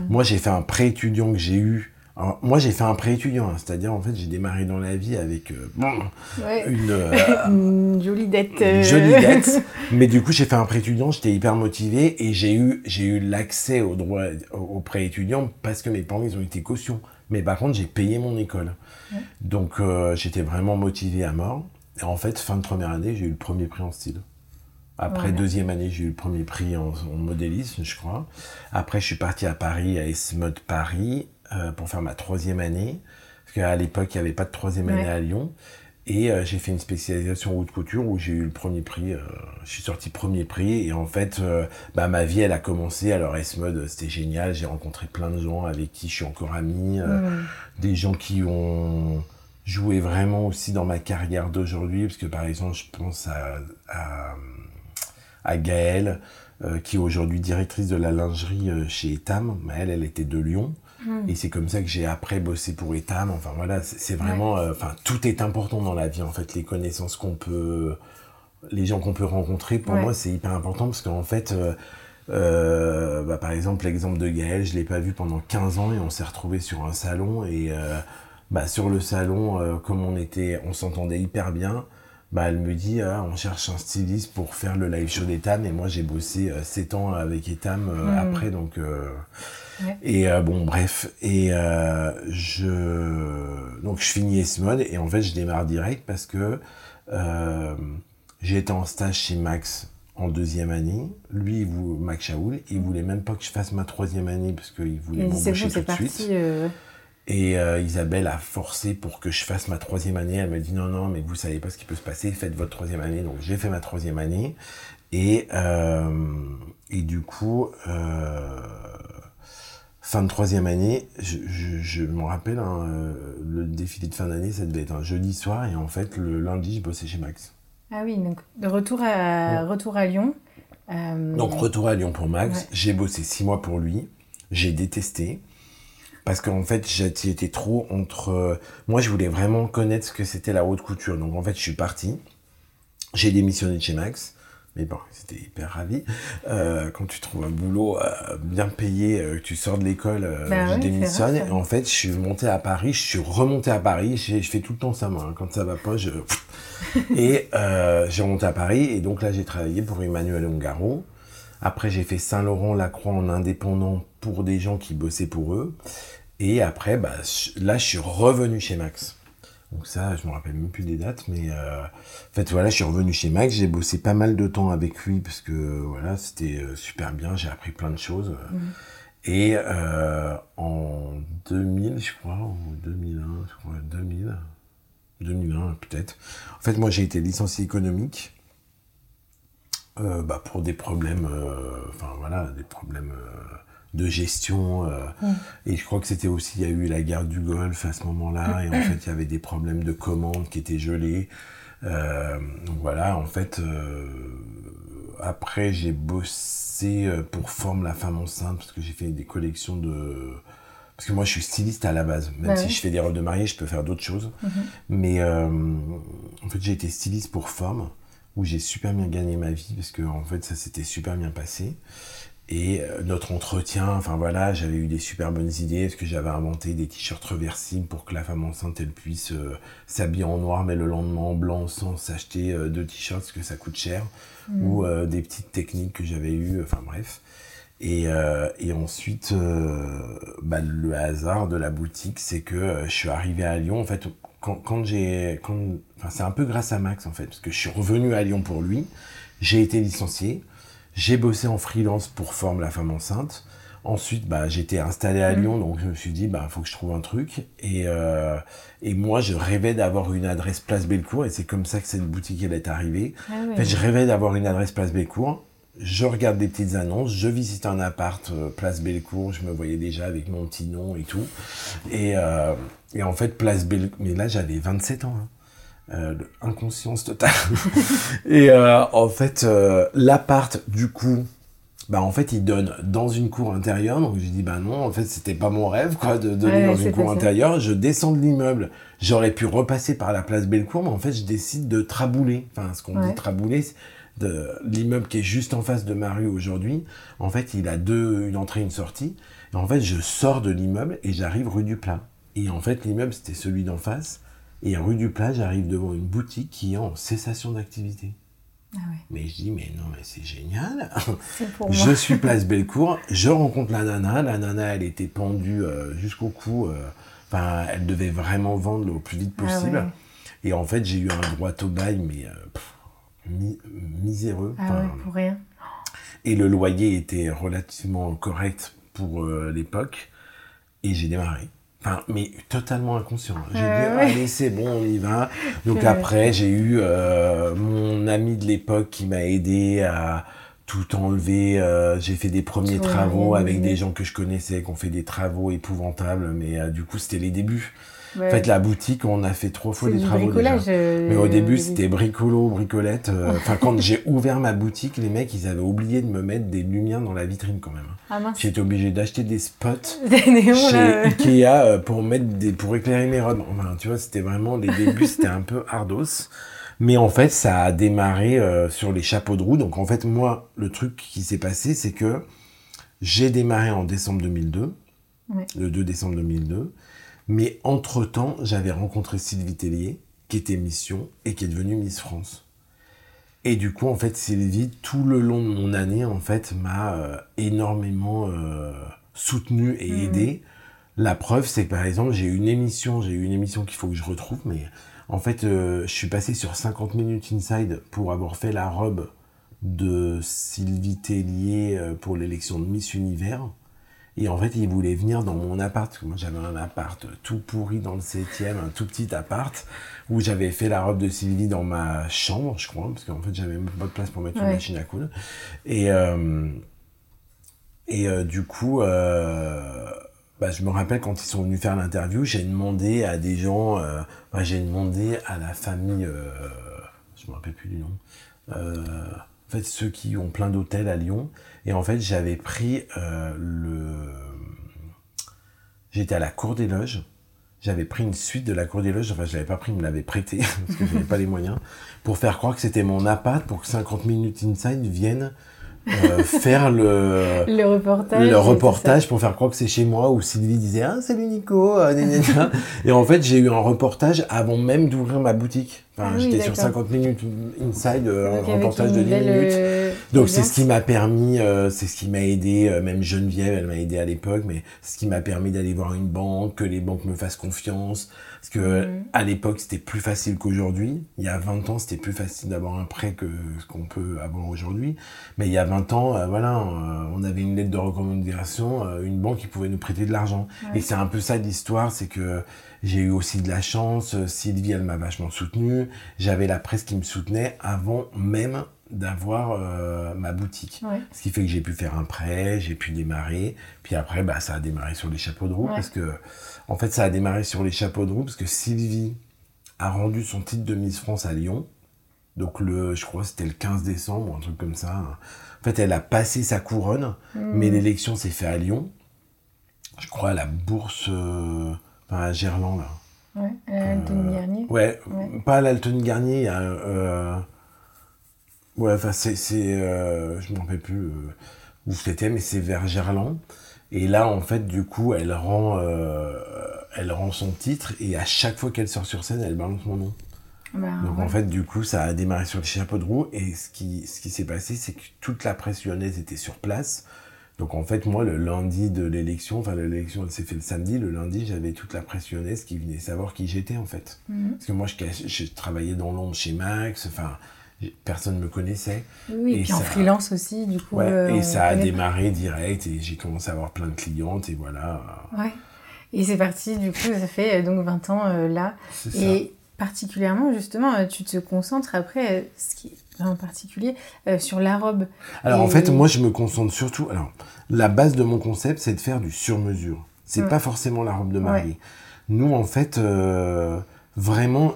moi, j'ai fait un prêt étudiant que j'ai eu. moi, j'ai fait un prêt étudiant, hein. c'est-à-dire, en fait, j'ai démarré dans la vie avec euh, une, euh, une, jolie dette. Une jolie dette. mais du coup, j'ai fait un prêt étudiant, j'étais hyper motivé et j'ai eu, j'ai eu l'accès au droit au prêt étudiant parce que mes parents, ils ont été caution. Mais par contre, j'ai payé mon école. Donc, euh, j'étais vraiment motivé à mort. Et en fait, fin de première année, j'ai eu le premier prix en style. Après, deuxième année, j'ai eu le premier prix en, modélisme, je crois. Après, je suis parti à Paris, à S-Mode Paris, euh, pour faire ma troisième année. Parce qu'à l'époque, il n'y avait pas de troisième année à Lyon. Et euh, j'ai fait une spécialisation haute couture où j'ai eu le premier prix. Euh, je suis sorti premier prix. Et en fait, euh, bah, ma vie, elle a commencé. Alors, S-Mode, c'était génial. J'ai rencontré plein de gens avec qui je suis encore ami. Mm. Des gens qui ont joué vraiment aussi dans ma carrière d'aujourd'hui. Parce que, par exemple, je pense à, à, à Gaëlle, qui est aujourd'hui directrice de la lingerie chez Etam. Elle, elle était de Lyon. Et c'est comme ça que j'ai après bossé pour Etam. Enfin voilà, c'est vraiment, euh, enfin tout est important dans la vie en fait. Les connaissances qu'on peut, les gens qu'on peut rencontrer, pour moi c'est hyper important parce qu'en fait, euh, euh, bah, par exemple l'exemple de Gaël, je l'ai pas vu pendant 15 ans et on s'est retrouvé sur un salon et bah, sur le salon, comme on était, on s'entendait hyper bien. Bah, elle me dit, ah, on cherche un styliste pour faire le live show d'Etam et moi j'ai bossé 7 ans avec Etam après donc et euh, bon, bref. Et euh, je donc je finis S-Mode et en fait je démarre direct parce que euh, été en stage chez Max en deuxième année. Lui, Max Shaoul, il voulait même pas que je fasse ma troisième année parce qu'il voulait m'embaucher tout de suite. Et Isabelle a forcé pour que je fasse ma troisième année. Elle m'a dit non, non, mais vous savez pas ce qui peut se passer, faites votre troisième année. Donc j'ai fait ma troisième année. Et, et du coup, fin de troisième année, je, je, je me rappelle, hein, euh, le défilé de fin d'année, ça devait être un jeudi soir, et en fait, le lundi, je bossais chez Max. Ah oui, donc de retour à, retour à Lyon. Euh, donc retour à Lyon pour Max, j'ai bossé six mois pour lui, j'ai détesté, parce qu'en fait, j'étais trop entre... Moi, je voulais vraiment connaître ce que c'était la haute couture, donc en fait, je suis parti, j'ai démissionné de chez Max, mais bon, c'était hyper ravi. Euh, quand tu trouves un boulot euh, bien payé, euh, que tu sors de l'école, bah je démissionne. En fait, je suis monté à Paris, je suis remonté à Paris. Je fais tout le temps ça, moi. Hein. Quand ça va pas, je. et j'ai remonté à Paris. Et donc là, j'ai travaillé pour Emmanuel Ongaro. Après, j'ai fait Saint-Laurent-Lacroix en indépendant pour des gens qui bossaient pour eux. Et après, bah, là, je suis revenu chez Max. Donc ça, je me rappelle même plus des dates, mais euh, en fait voilà, je suis revenu chez Max, j'ai bossé pas mal de temps avec lui parce que voilà, c'était euh, super bien, j'ai appris plein de choses. Mhm. Et euh, en 2000, je crois, ou 2001, je crois, 2000, 2001 peut-être. En fait, moi j'ai été licencié économique bah, pour des problèmes, enfin voilà, des problèmes de gestion. Euh, et je crois que c'était aussi, il y a eu la guerre du Golfe à ce moment-là, et en fait, il y avait des problèmes de commandes qui étaient gelés. donc voilà, en fait, après j'ai bossé pour Forme la femme enceinte parce que j'ai fait des collections de parce que moi, je suis styliste à la base. Même bah si je fais des robes de mariée, je peux faire d'autres choses. Mhm. Mais euh, en fait, j'ai été styliste pour Forme, où j'ai super bien gagné ma vie, parce que en fait, ça s'était super bien passé. Et euh, notre entretien, enfin voilà, j'avais eu des super bonnes idées, parce que j'avais inventé des t-shirts reversibles pour que la femme enceinte, elle puisse euh, s'habiller en noir, mais le lendemain en blanc, sans s'acheter deux t-shirts, parce que ça coûte cher. Mhm. Ou des petites techniques que j'avais eues, enfin bref. Et, euh, et ensuite, euh, bah, le hasard de la boutique, c'est que euh, je suis arrivé à Lyon. En fait, quand, quand j'ai, enfin, c'est un peu grâce à Max en fait, parce que je suis revenu à Lyon pour lui. J'ai été licencié. J'ai bossé en freelance pour Forme la femme enceinte. Ensuite, bah, j'étais installé à mmh. Lyon, donc je me suis dit, bah, faut que je trouve un truc. Et, euh, et moi, je rêvais d'avoir une adresse Place Bellecour, et c'est comme ça que cette boutique elle est arrivée. Ah en fait, je rêvais d'avoir une adresse Place Bellecour je regarde des petites annonces, je visite un appart euh, Place Bellecour, je me voyais déjà avec mon petit nom et tout. Et, euh, et en fait, Place Bellecour, mais là j'avais 27 ans. Hein. Euh, inconscience totale. et euh, en fait, euh, l'appart, du coup, bah en fait, il donne dans une cour intérieure. Donc j'ai dit, bah non, en fait, c'était pas mon rêve, quoi, de donner dans une cour intérieure. Je descends de l'immeuble. J'aurais pu repasser par la place Bellecour, mais en fait, je décide de trabouler. Enfin, ce qu'on dit trabouler, de l'immeuble qui est juste en face de ma rue aujourd'hui, en fait, il a deux, une entrée, une sortie. Et en fait, je sors de l'immeuble et j'arrive rue du Plat. Et en fait, l'immeuble, c'était celui d'en face. Et rue du Plat, j'arrive devant une boutique qui est en cessation d'activité. Ah Mais je dis, mais non, mais c'est génial. je suis place Bellecour, je rencontre la nana. La nana, elle était pendue euh, jusqu'au cou. Euh, enfin, elle devait vraiment vendre le plus vite ah possible. Et en fait, j'ai eu un droit au bail, mais euh, miséreux. Ah pour rien. Et le loyer était relativement correct pour euh, l'époque. Et j'ai démarré. Enfin, mais totalement inconscient. J'ai dit, allez, c'est bon, on y va. Donc après, j'ai eu euh, mon ami de l'époque qui m'a aidé à tout enlever. Euh, j'ai fait des premiers travaux avec des gens que je connaissais, qui ont fait des travaux épouvantables, mais du coup, c'était les débuts. En fait, la boutique, on a fait trois fois des travaux déjà. Euh, Mais au début, c'était bricolo, bricolette. Euh, enfin, quand j'ai ouvert ma boutique, les mecs, ils avaient oublié de me mettre des lumières dans la vitrine quand même. Ah, J'étais obligé d'acheter des spots chez Ikea euh, pour mettre des, pour éclairer mes robes. Enfin, tu vois, c'était vraiment les débuts, c'était un peu hardos. Mais en fait, ça a démarré sur les chapeaux de roue. Donc en fait, moi, le truc qui s'est passé, c'est que j'ai démarré en décembre 2002, le 2 décembre 2002. Mais entre-temps, j'avais rencontré Sylvie Tellier, qui était Mission et qui est devenue Miss France. Et du coup, en fait, Sylvie, tout le long de mon année, en fait, m'a euh, énormément euh, soutenu et mmh. aidé. La preuve, c'est que par exemple, j'ai une émission, j'ai une émission qu'il faut que je retrouve, mais en fait, euh, je suis passé sur 50 minutes inside pour avoir fait la robe de Sylvie Tellier pour l'élection de Miss Univers. Et en fait, il voulait venir dans mon appart. Moi, j'avais un appart tout pourri dans le 7e, un tout petit appart, où j'avais fait la robe de Sylvie dans ma chambre, je crois, parce qu'en fait, j'avais même pas de place pour mettre une machine à coudre. Et, euh, et euh, du coup, euh, bah, je me rappelle quand ils sont venus faire l'interview, j'ai demandé à des gens, bah, j'ai demandé à la famille, je me rappelle plus du nom, en fait, ceux qui ont plein d'hôtels à Lyon. Et en fait, j'avais pris euh, le. J'étais à la Cour des Loges. J'avais pris une suite de la Cour des Loges. Enfin, je l'avais pas pris, ils me l'avaient prêté parce que je n'avais pas les moyens. Pour faire croire que c'était mon appart pour que 50 minutes inside viennent euh, faire le, le reportage, le reportage pour faire croire que c'est chez moi où Sylvie disait ah salut Nico euh, et en fait j'ai eu un reportage avant même d'ouvrir ma boutique. Enfin, ah j'étais sur 50 minutes inside euh, un reportage de 10 minutes. donc c'est ce qui m'a permis c'est ce qui m'a aidé même Geneviève elle m'a aidé à l'époque mais ce qui m'a permis d'aller voir une banque que les banques me fassent confiance parce que mhm. à l'époque, c'était plus facile qu'aujourd'hui. Il y a 20 ans, c'était plus facile d'avoir un prêt que ce qu'on peut avoir aujourd'hui. Mais il y a 20 ans, euh, voilà, euh, on avait une lettre de recommandation, euh, une banque qui pouvait nous prêter de l'argent. Et c'est un peu ça l'histoire, c'est que j'ai eu aussi de la chance. Sylvie, elle m'a vachement soutenu. J'avais la presse qui me soutenait avant même d'avoir ma boutique. Ce qui fait que j'ai pu faire un prêt, j'ai pu démarrer. Puis après, bah, ça a démarré sur les chapeaux de roue parce que en fait, ça a démarré sur les chapeaux de roue parce que Sylvie a rendu son titre de Miss France à Lyon. Donc, le, je crois que c'était le 15 décembre, un truc comme ça. En fait, elle a passé sa couronne, mais l'élection s'est faite à Lyon. Je crois à la bourse, euh, enfin à Gerland, là. Ouais, à Altony Garnier. Ouais, Ouais. pas à l'Altony Garnier, euh, ouais, enfin, c'est. euh, je ne me rappelle plus euh, où c'était, mais c'est vers Gerland. Et là, en fait, du coup, elle rend, euh, elle rend son titre, et à chaque fois qu'elle sort sur scène, elle balance mon nom. Bah, Donc ouais. en fait, du coup, ça a démarré sur le chapeau de roue. Et ce qui, ce qui s'est passé, c'est que toute la presse lyonnaise était sur place. Donc en fait, moi, le lundi de l'élection, enfin l'élection elle s'est faite le samedi, le lundi, j'avais toute la presse lyonnaise qui venait savoir qui j'étais en fait. Mhm. Parce que moi, je, je travaillais dans l'ombre chez Max, enfin, personne ne me connaissait. Oui, et et puis en ça- freelance aussi, du coup. Ouais, euh, et ça a démarré direct et j'ai commencé à avoir plein de clientes et voilà. Ouais. Et c'est parti, du coup, ça fait euh, donc 20 ans euh, là. C'est ça. Et particulièrement, justement, tu te concentres après, ce qui est vraiment particulier, euh, sur la robe. Alors en fait, moi je me concentre surtout. Alors, la base de mon concept, c'est de faire du sur-mesure. C'est Ouais. pas forcément la robe de mariée. Nous, en fait, vraiment,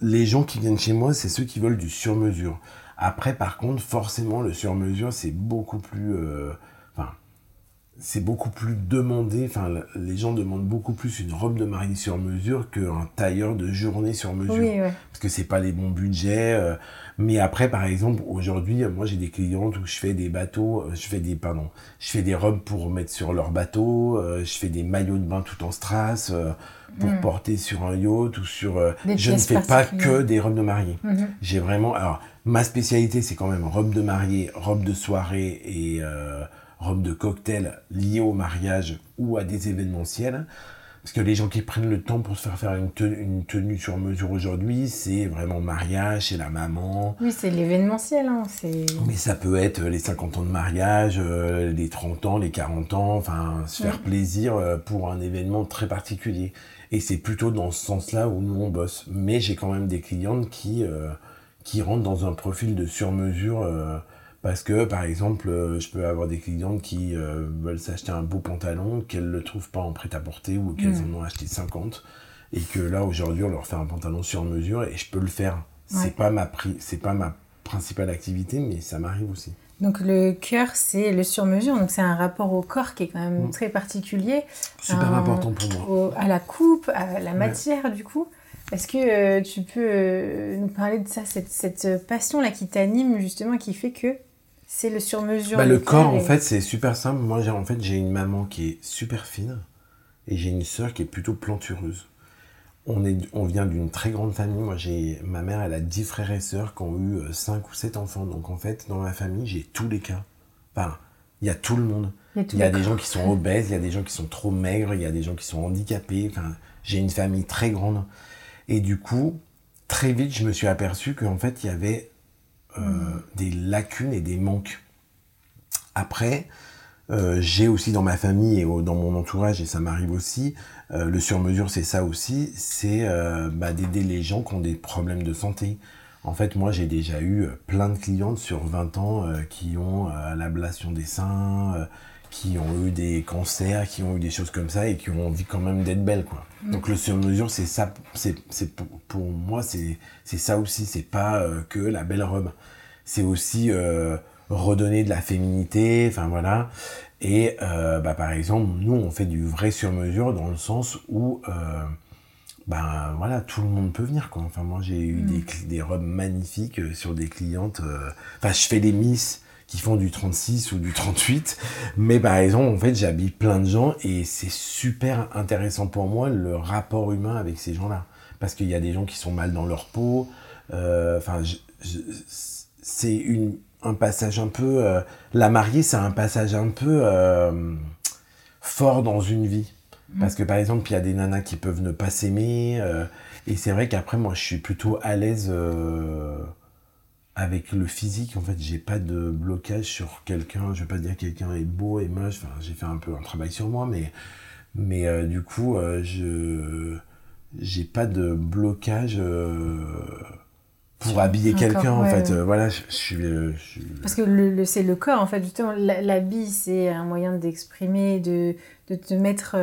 les gens qui viennent chez moi, c'est ceux qui veulent du sur-mesure. Après, par contre, forcément, le sur-mesure, c'est beaucoup plus. euh, Enfin, c'est beaucoup plus demandé. Enfin, les gens demandent beaucoup plus une robe de mariée sur mesure qu'un tailleur de journée sur mesure Oui, ouais. parce que c'est pas les bons budgets. euh, mais après, par exemple, aujourd'hui, moi j'ai des clientes où je fais des bateaux, euh, je fais des, pardon, je fais des robes pour mettre sur leur bateau, je fais des maillots de bain tout en strass pour Mm. porter sur un yacht ou sur. euh, je ne fais pas que des robes de mariée. Mhm. J'ai vraiment. Alors, ma spécialité, c'est quand même robe de mariée, robe de soirée et euh, robe de cocktail liée au mariage ou à des événementiels. Parce que les gens qui prennent le temps pour se faire faire une tenue, une tenue sur mesure aujourd'hui, c'est vraiment mariage chez la maman. Oui, c'est l'événementiel, hein, c'est... Mais ça peut être les 50 ans de mariage, euh, les 30 ans, les 40 ans, enfin, se faire Ouais. plaisir euh, pour un événement très particulier. Et c'est plutôt dans ce sens-là où nous on bosse. Mais j'ai quand même des clientes qui, euh, qui rentrent dans un profil de sur-mesure. Parce que, par exemple, euh, je peux avoir des clientes qui euh, veulent s'acheter un beau pantalon, qu'elles ne le trouvent pas en prêt-à-porter ou qu'elles Mm. en ont acheté 50. Et que là, aujourd'hui, on leur fait un pantalon sur mesure et je peux le faire. Ouais. C'est pas ma pri- c'est pas ma principale activité, mais ça m'arrive aussi. Donc le cœur, c'est le sur-mesure, donc c'est un rapport au corps qui est quand même Mm. très particulier, Super Euh, important pour moi. au- à la coupe, à la matière du coup. Est-ce que euh, tu peux nous parler de ça, cette, cette passion-là qui t'anime justement, qui fait que c'est le sur-mesure Bah, le corps, en fait, c'est super simple. Moi, j'ai, en fait, j'ai une maman qui est super fine et j'ai une sœur qui est plutôt plantureuse. On, est, on vient d'une très grande famille. Moi, j'ai, ma mère, elle a 10 frères et sœurs qui ont eu 5 ou 7 enfants. Donc, en fait, dans ma famille, j'ai tous les cas. Enfin, il y a tout le monde. Il y a, tous Il y a les des gens qui sont obèses, il y a des gens qui sont trop maigres, il y a des gens qui sont handicapés. Enfin, j'ai une famille très grande. Et du coup, très vite, je me suis aperçu qu'en fait, il y avait euh, des lacunes et des manques. Après, euh, j'ai aussi dans ma famille et dans mon entourage, et ça m'arrive aussi, euh, le sur-mesure, c'est ça aussi, c'est bah, d'aider les gens qui ont des problèmes de santé. En fait, moi, j'ai déjà eu plein de clientes sur 20 ans qui ont l'ablation des seins, qui ont eu des cancers, qui ont eu des choses comme ça et qui ont envie quand même d'être belles, quoi. Donc le sur-mesure, c'est ça, c'est, pour, pour moi, c'est, ça aussi. C'est pas euh, que la belle robe. C'est aussi euh, redonner de la féminité, enfin voilà. Et euh, bah, par exemple, nous, on fait du vrai sur-mesure dans le sens où, ben voilà, tout le monde peut venir, quoi. Enfin, moi, j'ai eu des, cli- des robes magnifiques sur des clientes. Enfin, je fais des miss qui font du 36 ou du 38. Mais par exemple, en fait, j'habille plein de gens et c'est super intéressant pour moi le rapport humain avec ces gens-là. Parce qu'il y a des gens qui sont mal dans leur peau. euh, Enfin, je- c'est une, un passage un peu. euh, la mariée, c'est un passage un peu euh, fort dans une vie. Parce que par exemple, il y a des nanas qui peuvent ne pas s'aimer. euh, et c'est vrai qu'après, moi, je suis plutôt à l'aise euh, avec le physique. En fait, j'ai pas de blocage sur quelqu'un. Je vais pas dire que quelqu'un est beau et moche. Enfin, j'ai fait un peu un travail sur moi, mais, mais euh, du coup, euh, je j'ai pas de blocage euh, pour habiller quelqu'un en fait. voilà je, suis, parce que le, c'est le corps en fait justement. L'habit c'est un moyen d'exprimer de, de te mettre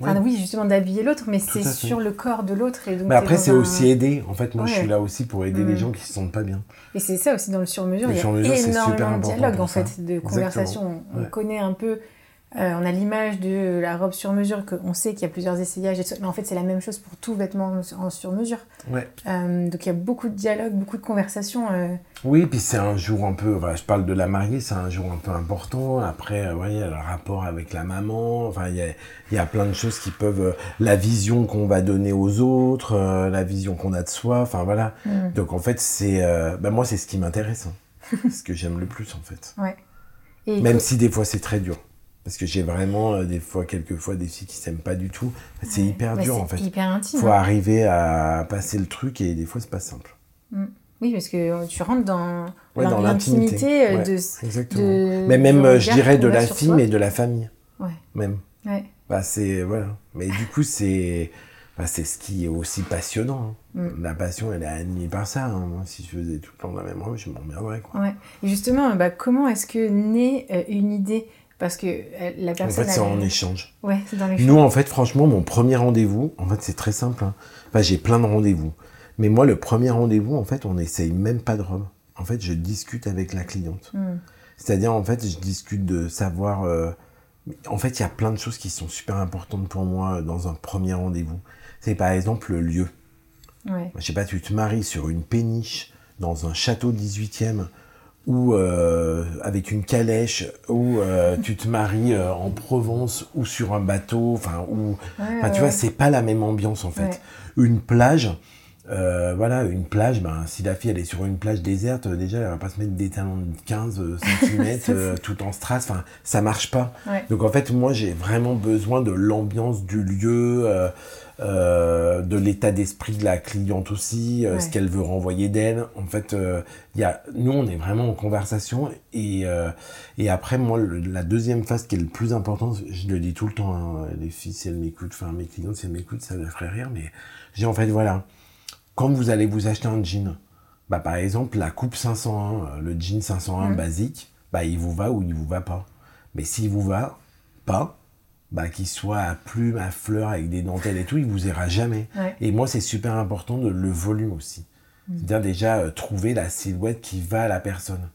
enfin oui. justement d'habiller l'autre mais c'est sur le corps de l'autre et mais après c'est aussi aider. En fait moi je suis là aussi pour aider les mm. gens qui se sentent pas bien. Et c'est ça aussi dans le sur-mesure il y a énormément de dialogue en fait de conversation. On connaît un peu euh, on a l'image de la robe sur mesure, qu'on sait qu'il y a plusieurs essayages, mais en fait c'est la même chose pour tout vêtement en sur mesure. Euh, donc il y a beaucoup de dialogues, beaucoup de conversations. Euh. Oui, puis c'est un jour un peu, je parle de la mariée, c'est un jour un peu important. Après, il y a le rapport avec la maman, enfin il y a, plein de choses qui peuvent, la vision qu'on va donner aux autres, la vision qu'on a de soi, enfin voilà. Mm. Donc en fait c'est, ben, moi c'est ce qui m'intéresse, hein. ce que j'aime le plus en fait. Même si des fois c'est très dur. Parce que j'ai vraiment euh, des fois, quelques fois, des filles qui s'aiment pas du tout. C'est hyper dur en fait. Hyper intime. Faut hein. arriver à passer le truc et des fois c'est pas simple. Mm. Oui, parce que tu rentres dans, dans l'intimité euh, de, exactement. Mais même, euh, je dirais, de la fille, mais de la famille. Ouais. Même. Ouais. Bah, c'est. Voilà. Mais du coup, c'est. Bah, c'est ce qui est aussi passionnant. Hein. Mm. La passion, elle est animée par ça. Hein. Moi, si je faisais tout le temps la même robe, je m'emmerderais. Ouais. Et justement, bah, comment est-ce que naît une idée parce que euh, la personne. En fait, c'est en échange. Ouais, c'est dans l'échange. Nous, en fait, franchement, mon premier rendez-vous, en fait, c'est très simple. Hein. Enfin, j'ai plein de rendez-vous. Mais moi, le premier rendez-vous, en fait, on n'essaye même pas de robe. En fait, je discute avec la cliente. Hmm. C'est-à-dire, en fait, je discute de savoir. Euh, en fait, il y a plein de choses qui sont super importantes pour moi dans un premier rendez-vous. C'est par exemple le lieu. Ouais. Je sais pas, tu te maries sur une péniche dans un château 18e ou euh, avec une calèche, ou euh, tu te maries euh, en Provence ou sur un bateau, enfin, ou, tu vois, c'est pas la même ambiance en fait. Une plage, voilà, une plage, ben, si la fille elle est sur une plage déserte, déjà elle va pas se mettre des talons de 15 cm tout en strass, enfin, ça marche pas. Donc en fait, moi j'ai vraiment besoin de l'ambiance du lieu. Euh, de l'état d'esprit de la cliente aussi, euh, ce qu'elle veut renvoyer d'elle. En fait, euh, y a, nous, on est vraiment en conversation. Et, et après, moi, la deuxième phase qui est le plus importante, je le dis tout le temps, hein, les filles, si elles m'écoutent, enfin mes clientes, si elles m'écoutent, ça leur ferait rire, mais j'ai en fait, voilà, quand vous allez vous acheter un jean, bah, par exemple, la coupe 501, le jean 501 mmh. basique, bah, il vous va ou il vous va pas. Mais s'il vous va pas, bah, qu'il soit à plumes, à fleurs, avec des dentelles et tout, il vous ira jamais. Et moi, c'est super important de le volume aussi. Mm. C'est-à-dire déjà euh, trouver la silhouette qui va à la personne.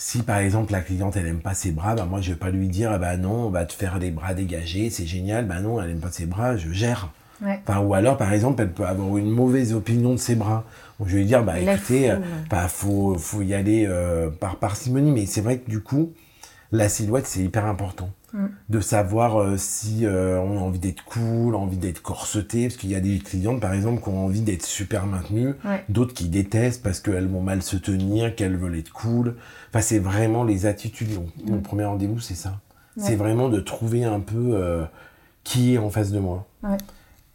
Si par exemple la cliente elle aime pas ses bras, bah moi je vais pas lui dire ah bah non on va te faire les bras dégagés, c'est génial, bah non elle aime pas ses bras, je gère. Enfin, ou alors par exemple elle peut avoir une mauvaise opinion de ses bras. Donc, je vais lui dire bah écoutez, il euh, bah, faut, faut y aller euh, par parcimonie, mais c'est vrai que du coup la silhouette c'est hyper important. Mm. de savoir euh, si euh, on a envie d'être cool, envie d'être corseté, parce qu'il y a des clientes par exemple qui ont envie d'être super maintenues, d'autres qui détestent parce qu'elles vont mal se tenir, qu'elles veulent être cool. Enfin, c'est vraiment les attitudes. Mon mm. premier rendez-vous, c'est ça. C'est vraiment de trouver un peu euh, qui est en face de moi.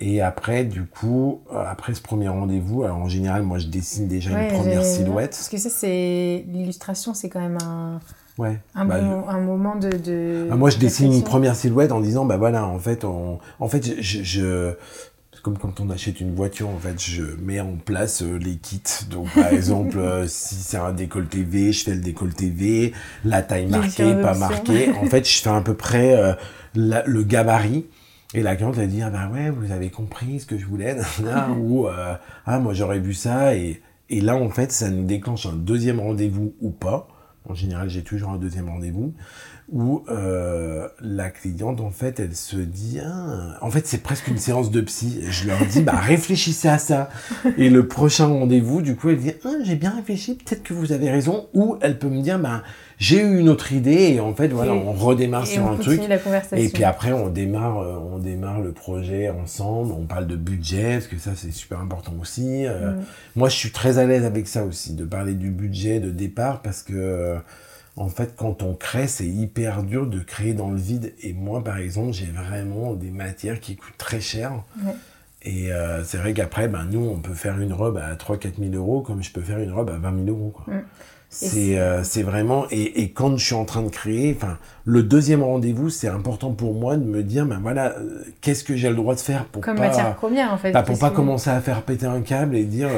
Et après, du coup, après ce premier rendez-vous, alors en général, moi je dessine déjà une première silhouette. Parce que ça, c'est l'illustration, c'est quand même un Ouais. Un, bah, un moment de. de ah, moi, je dessine une première silhouette en disant, bah voilà, en fait, on, en fait, je, je comme quand on achète une voiture, en fait, je mets en place euh, les kits. Donc, par exemple, euh, si c'est un décolleté V, je fais le décolleté V, la taille marquée, pas marquée. En fait, je fais à peu près euh, le gabarit. Et la cliente va dire, bah ouais, vous avez compris ce que je voulais, ou ah, moi j'aurais vu ça. Et, et là, en fait, ça nous déclenche un deuxième rendez-vous ou pas. En général, j'ai toujours un deuxième rendez-vous où euh, la cliente, en fait, elle se dit, ah, en fait, c'est presque une séance de psy. Je leur dis, bah, réfléchissez à ça. Et le prochain rendez-vous, du coup, elle dit, ah, j'ai bien réfléchi, peut-être que vous avez raison. Ou elle peut me dire, bah, j'ai eu une autre idée et en fait, voilà, on redémarre sur un truc. et puis après, on démarre, euh, on démarre le projet ensemble. On parle de budget parce que ça, c'est super important aussi. Euh, mm. Moi, je suis très à l'aise avec ça aussi, de parler du budget de départ parce que en fait, quand on crée, c'est hyper dur de créer dans le vide. Et moi, par exemple, j'ai vraiment des matières qui coûtent très cher. Et euh, c'est vrai qu'après, ben, nous, on peut faire une robe à 3-4 000 euros, comme je peux faire une robe à 20 000 euros. Quoi. Euh, c'est vraiment et, et, quand je suis en train de créer, enfin le deuxième rendez-vous, c'est important pour moi de me dire, ben voilà, euh, qu'est-ce que j'ai le droit de faire pour Comme pas, matière première en fait. Bah, pour pas commencer à faire péter un câble et dire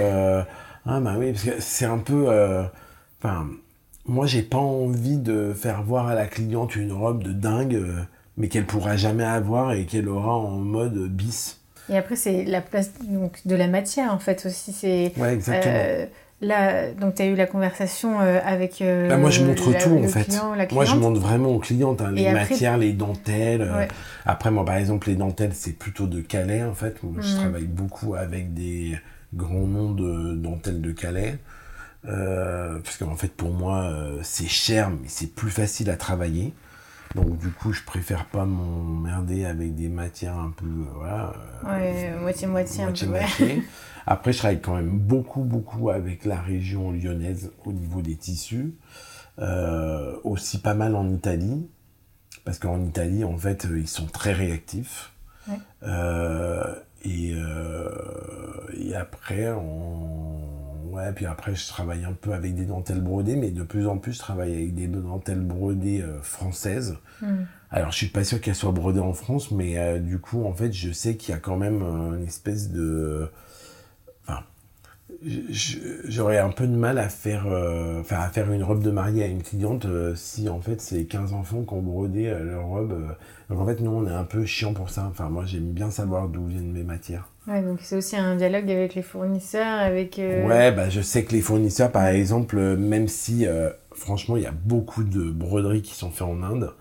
Ah bah oui, parce que c'est un peu... euh, Enfin, moi j'ai pas envie de faire voir à la cliente une robe de dingue, euh, mais qu'elle pourra jamais avoir et qu'elle aura en mode bis. Et après, c'est la place donc, de la matière, en fait, aussi. C'est, Ouais, exactement. Là, donc, tu as eu la conversation euh, avec. euh, Bah, moi, je montre la- tout, en fait. client, Moi, je montre vraiment aux clientes hein, les après- matières, les dentelles. euh. Après, moi, par exemple, les dentelles, c'est plutôt de Calais, en fait. Moi, je Mhm. travaille beaucoup avec des grands noms de dentelles de Calais. Euh, parce qu'en fait, pour moi, c'est cher, mais c'est plus facile à travailler. Donc, du coup, je préfère pas m'emmerder avec des matières un peu, voilà, Ouais, moitié-moitié, un peu, ouais. moitié-moitié. Après, je travaille quand même beaucoup, beaucoup avec la région lyonnaise au niveau des tissus. Euh, aussi pas mal en Italie. Parce qu'en Italie, en fait, euh, ils sont très réactifs. Ouais. Euh, et, euh, et après, on... ouais, puis après, je travaille un peu avec des dentelles brodées, mais de plus en plus, je travaille avec des dentelles brodées euh, françaises. Hmm. Alors, je suis pas sûr qu'elles soient brodées en France, mais euh, du coup, en fait, je sais qu'il y a quand même une espèce de. J'aurais un peu de mal à faire, euh, enfin, à faire une robe de mariée à une cliente euh, si, en fait, c'est 15 enfants qui ont brodé euh, leur robe. Donc, en fait, nous, on est un peu chiant pour ça. Enfin, moi, j'aime bien savoir d'où viennent mes matières. Ouais, donc c'est aussi un dialogue avec les fournisseurs, avec. Ouais, bah, je sais que les fournisseurs, par exemple, même si, franchement, il y a beaucoup de broderies qui sont faites en Inde,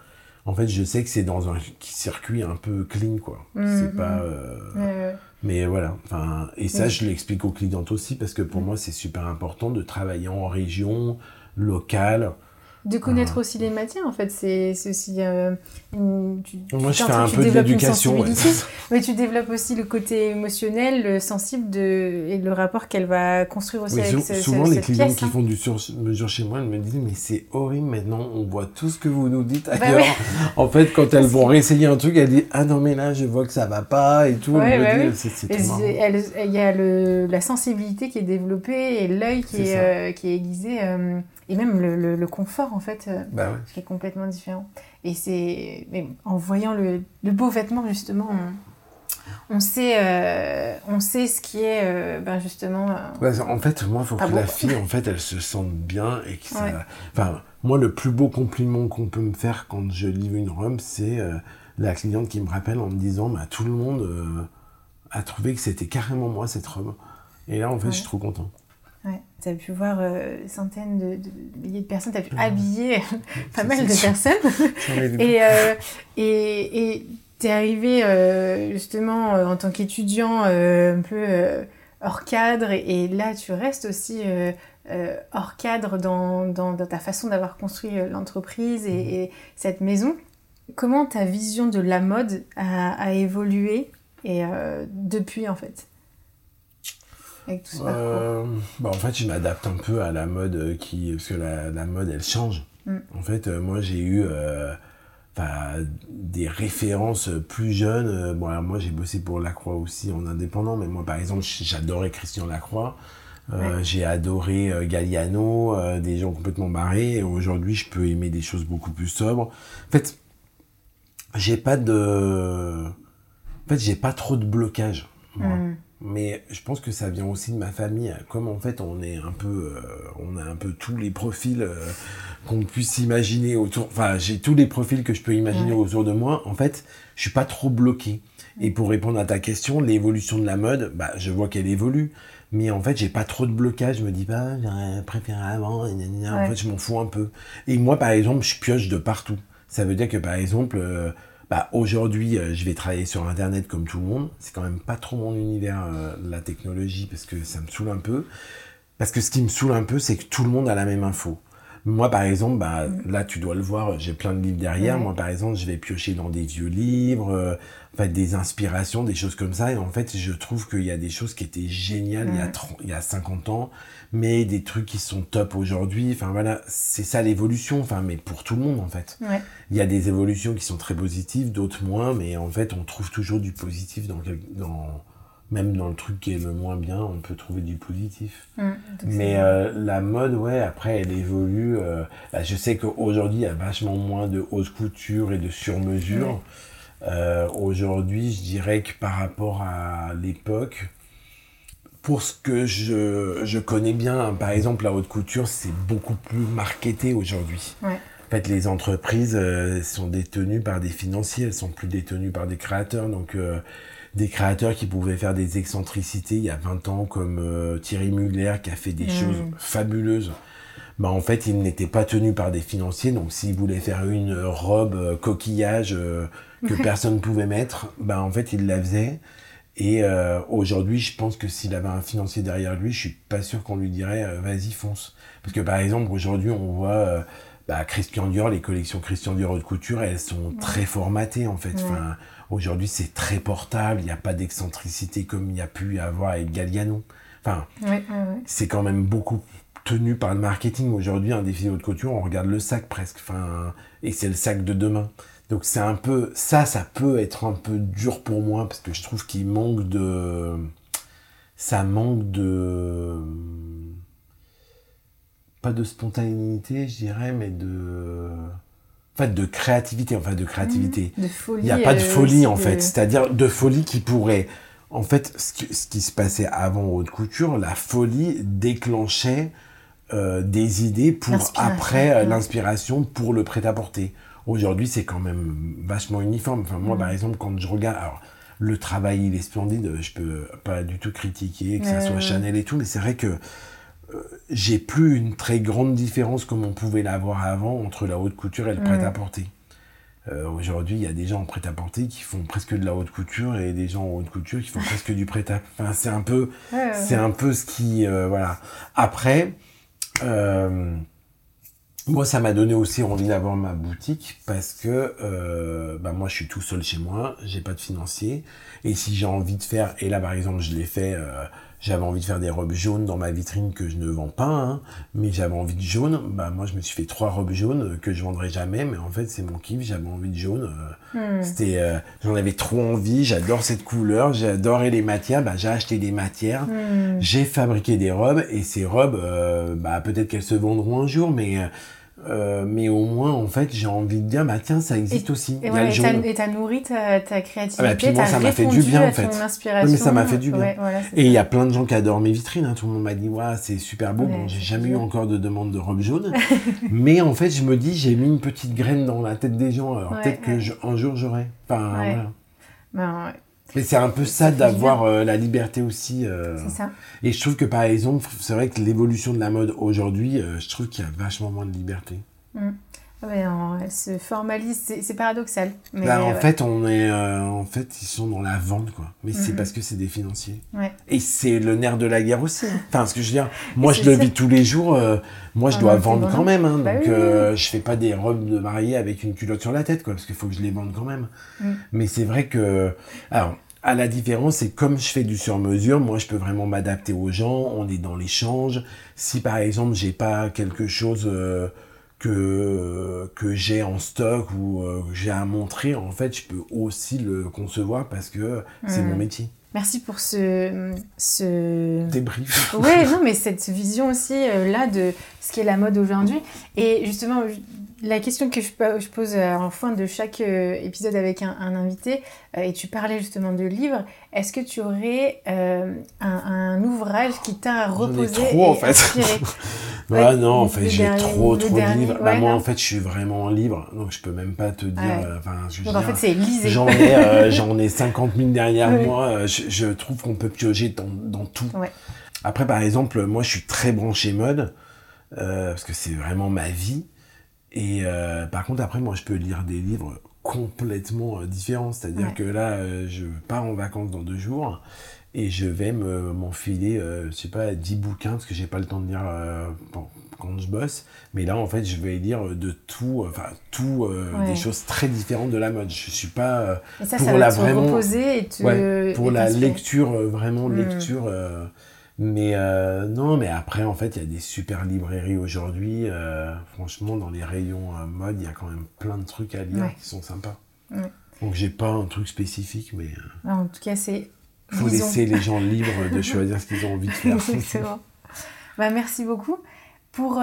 en fait, je sais que c'est dans un circuit un peu clean, quoi. Mhm. C'est pas... euh. Mais voilà, enfin, et ça, Oui. je l'explique aux clientes aussi, parce que pour moi, c'est super important de travailler en région, locale. De Ah. connaître aussi les matières, en fait, c'est aussi. euh, une- tu, Moi, je fais un peu de l'éducation. ouais. Mais tu développes aussi le côté émotionnel, le sensible de, et le rapport qu'elle va construire aussi Oui, avec ce- ce- souvent, les cette clients pièce. qui hein. font du sur-mesure chez moi, elles me disent Mais c'est horrible maintenant, on voit tout ce que vous nous dites Bah ailleurs. En fait, quand elles vont réessayer un truc, elles disent Ah non, mais là, je vois que ça va pas et tout. Ouais, ouais. C'est elle- Il y a le, la sensibilité qui est développée et l'œil qui, est, euh, qui est aiguisé euh, et même le, le- le confort en fait euh, Bah ouais. qui est complètement différent. Et c'est en voyant le, le beau vêtement justement, on, on sait euh, on sait ce qui est euh, ben justement. Ouais, en fait, moi, il faut que beau. la fille, en fait, elle se sente bien et que ça... Ouais. Enfin, moi, le plus beau compliment qu'on peut me faire quand je livre une robe, c'est euh, la cliente qui me rappelle en me disant, bah, tout le monde a trouvé que c'était carrément moi, cette robe. Et là, en fait, je suis trop content. Ouais, tu as pu voir euh, centaines de, de milliers de personnes, tu as pu habiller pas Ça, mal de sûr. personnes. Et euh, et et t'es arrivé euh, justement euh, en tant qu'étudiant euh, un peu euh, hors cadre et, et là tu restes aussi euh, euh, hors cadre dans, dans, dans ta façon d'avoir construit euh, l'entreprise et, et cette maison. Comment ta vision de la mode a, a évolué et euh, depuis en fait? Avec tout ce parcours Euh, bah, en fait, je m'adapte un peu à la mode qui. Parce que la, la mode, elle change. Mm. En fait, euh, moi, j'ai eu euh, des références plus jeunes. Bon, alors, moi, j'ai bossé pour Lacroix aussi en indépendant, mais moi, par exemple, j'adorais Christian Lacroix. Euh, J'ai adoré euh, Galliano, euh, des gens complètement barrés. Aujourd'hui, je peux aimer des choses beaucoup plus sobres. En fait, j'ai pas de. En fait, j'ai pas trop de blocage. moi. Hmm. Mais je pense que ça vient aussi de ma famille. Comme en fait, on est un peu, euh, on a un peu tous les profils euh, qu'on puisse imaginer autour. Enfin, j'ai tous les profils que je peux imaginer Ouais. autour de moi. En fait, je suis pas trop bloqué. Et pour répondre à ta question, l'évolution de la mode, bah, je vois qu'elle évolue. Mais en fait, j'ai pas trop de blocage. Je me dis pas, j'aurais préféré avant. En Ouais. fait, je m'en fous un peu. Et moi, par exemple, je pioche de partout. Ça veut dire que, par exemple, euh, bah, aujourd'hui, euh, je vais travailler sur Internet comme tout le monde. C'est quand même pas trop mon univers, euh, la technologie, parce que ça me saoule un peu. Parce que ce qui me saoule un peu, c'est que tout le monde a la même info. Moi, par exemple, bah, là, tu dois le voir, j'ai plein de livres derrière. Moi, par exemple, je vais piocher dans des vieux livres, euh, en fait, des inspirations, des choses comme ça. Et en fait, je trouve qu'il y a des choses qui étaient géniales il, y a Ouais. 30 il y a 50 ans, mais des trucs qui sont top aujourd'hui. Enfin, voilà, c'est ça l'évolution. Enfin, mais pour tout le monde, en fait. Ouais. Il y a des évolutions qui sont très positives, d'autres moins, mais en fait, on trouve toujours du positif dans, dans même dans le truc qui est le moins bien, on peut trouver du positif. Donc, Mais euh, la mode, ouais, après, elle évolue. euh, bah, je sais qu'aujourd'hui, il y a vachement moins de haute couture et de sur-mesure. Euh, aujourd'hui, je dirais que par rapport à l'époque, pour ce que je, je, connais bien, par exemple, la haute couture, c'est beaucoup plus marketé aujourd'hui. Ouais. En fait, les entreprises euh, sont détenues par des financiers, elles sont plus détenues par des créateurs. Donc, euh, des créateurs qui pouvaient faire des excentricités il y a 20 ans, comme euh, Thierry Mugler, qui a fait des choses fabuleuses. Bah, en fait, il n'était pas tenu par des financiers. Donc, s'il voulait faire une robe coquillage que personne ne pouvait mettre, bah, en fait, il la faisait. Et aujourd'hui, je pense que s'il avait un financier derrière lui, je suis pas sûr qu'on lui dirait vas-y fonce. Parce que par exemple, aujourd'hui, on voit bah, Christian Dior, les collections Christian Dior haute couture, elles sont très formatées en fait. Enfin, aujourd'hui, c'est très portable. Il n'y a pas d'excentricité comme il y a pu y avoir avec Galliano. Enfin, c'est quand même beaucoup tenu par le marketing. Aujourd'hui, un défilé haute couture, on regarde le sac presque. Enfin, et c'est le sac de demain. Donc c'est un peu ça, ça peut être un peu dur pour moi parce que je trouve qu'il manque de, ça manque de pas de spontanéité, je dirais, mais de. En fait, de créativité, enfin de créativité. Mmh, de folie. Il n'y a pas de euh, folie, en fait. C'est-à-dire de folie qui pourrait. En fait, ce qui, se passait avant haute couture, la folie déclenchait euh, des idées pour après euh, l'inspiration pour le prêt-à-porter. Aujourd'hui, c'est quand même vachement uniforme. Enfin, moi, mmh. par exemple, quand je regarde. Alors, le travail, il est splendide. Je peux pas du tout critiquer que ça soit Chanel et tout, mais c'est vrai que euh, j'ai plus une très grande différence comme on pouvait l'avoir avant entre la haute couture et le prêt-à-porter. Euh, aujourd'hui, il y a des gens en prêt-à-porter qui font presque de la haute couture et des gens en haute couture qui font presque du prêt-à. Enfin, c'est un peu, c'est un peu ce qui, euh, voilà. Après, moi, ça m'a donné aussi envie d'avoir ma boutique parce que, bah, moi, je suis tout seul chez moi, j'ai pas de financier. Et si j'ai envie de faire, et là, par exemple, je l'ai fait j'avais envie de faire des robes jaunes dans ma vitrine que je ne vends pas, hein, mais j'avais envie de jaune. Bah moi je me suis fait trois robes jaunes que je vendrai jamais, mais en fait c'est mon kiff. J'avais envie de jaune. Euh, hmm. C'était, euh, j'en avais trop envie. J'adore cette couleur. J'adorais les matières. Bah j'ai acheté des matières. Hmm. J'ai fabriqué des robes et ces robes, euh, bah peut-être qu'elles se vendront un jour, mais euh, mais au moins, en fait, j'ai envie de dire, bah tiens, ça existe aussi. Et t'as nourri ta, ta créativité. Ah bah, puis moi, ça m'a fait du bien, en fait. mais ça m'a fait du bien. et il y a plein de gens qui adorent mes vitrines. Hein. Tout le monde m'a dit, ouais, c'est super beau. bon, j'ai jamais eu encore de demande de robe jaune. mais en fait, je me dis, j'ai mis une petite graine dans la tête des gens. Alors peut-être qu'un jour, j'aurai. Enfin, voilà. Ben, mais c'est un peu ça d'avoir euh, la liberté aussi. Euh. C'est ça. Et je trouve que par exemple, c'est vrai que l'évolution de la mode aujourd'hui, euh, je trouve qu'il y a vachement moins de liberté. Mmh. Ouais, elle se formalise, c'est paradoxal. Mais bah, en fait, on est, en fait, ils sont dans la vente, quoi. Mais c'est mmh. parce que c'est des financiers. Ouais. Et c'est le nerf de la guerre aussi. enfin, ce que je veux dire, moi, je le vis tous les jours. moi, je dois vendre quand même. Hein, bah donc, je fais pas des robes de mariée avec une culotte sur la tête, quoi, parce qu'il faut que je les vende quand même. Mmh. Mais c'est vrai que, alors, à la différence, c'est comme je fais du sur-mesure, moi je peux vraiment m'adapter aux gens, on est dans l'échange. Si par exemple j'ai pas quelque chose euh, que, que j'ai en stock ou euh, que j'ai à montrer, en fait je peux aussi le concevoir parce que c'est mon hmm. métier. Merci pour ce, ce... débrief. Oui, non, mais cette vision aussi euh, là de ce qu'est la mode aujourd'hui. Et justement, la question que je, pose euh, en fin de chaque euh, épisode avec un, invité, euh, et tu parlais justement de livres, est-ce que tu aurais un, ouvrage qui t'a reposé trop, et en fait. bah, non, en fait, j'ai trop, trop de livres. Bah, moi, en fait, je suis vraiment libre, donc je peux même pas te dire. donc, en fait, c'est lisé. J'en ai, j'en ai 50 000 derrière moi. Je, trouve qu'on peut piocher dans, dans tout. Après, par exemple, moi, je suis très branché mode, parce que c'est vraiment ma vie. Et euh, par contre, après, moi, je peux lire des livres complètement euh, différents. C'est-à-dire que là, euh, je pars en vacances dans deux jours et je vais m'enfiler, je sais pas, dix bouquins parce que j'ai pas le temps de lire quand je bosse. Mais là, en fait, je vais lire de tout, enfin, tout, des choses très différentes de la mode. Je suis pas ça, pour ça la vraiment. Reposer et te... pour la lecture, vraiment mmh. lecture. Mais euh, non, mais après, en fait, il y a des super librairies aujourd'hui. Euh, franchement, dans les rayons euh, mode, il y a quand même plein de trucs à lire qui sont sympas. Donc, j'ai pas un truc spécifique, mais. en tout cas, c'est. Il faut laisser les gens libres de choisir ce qu'ils ont envie de faire. Exactement. bah, merci beaucoup. Pour,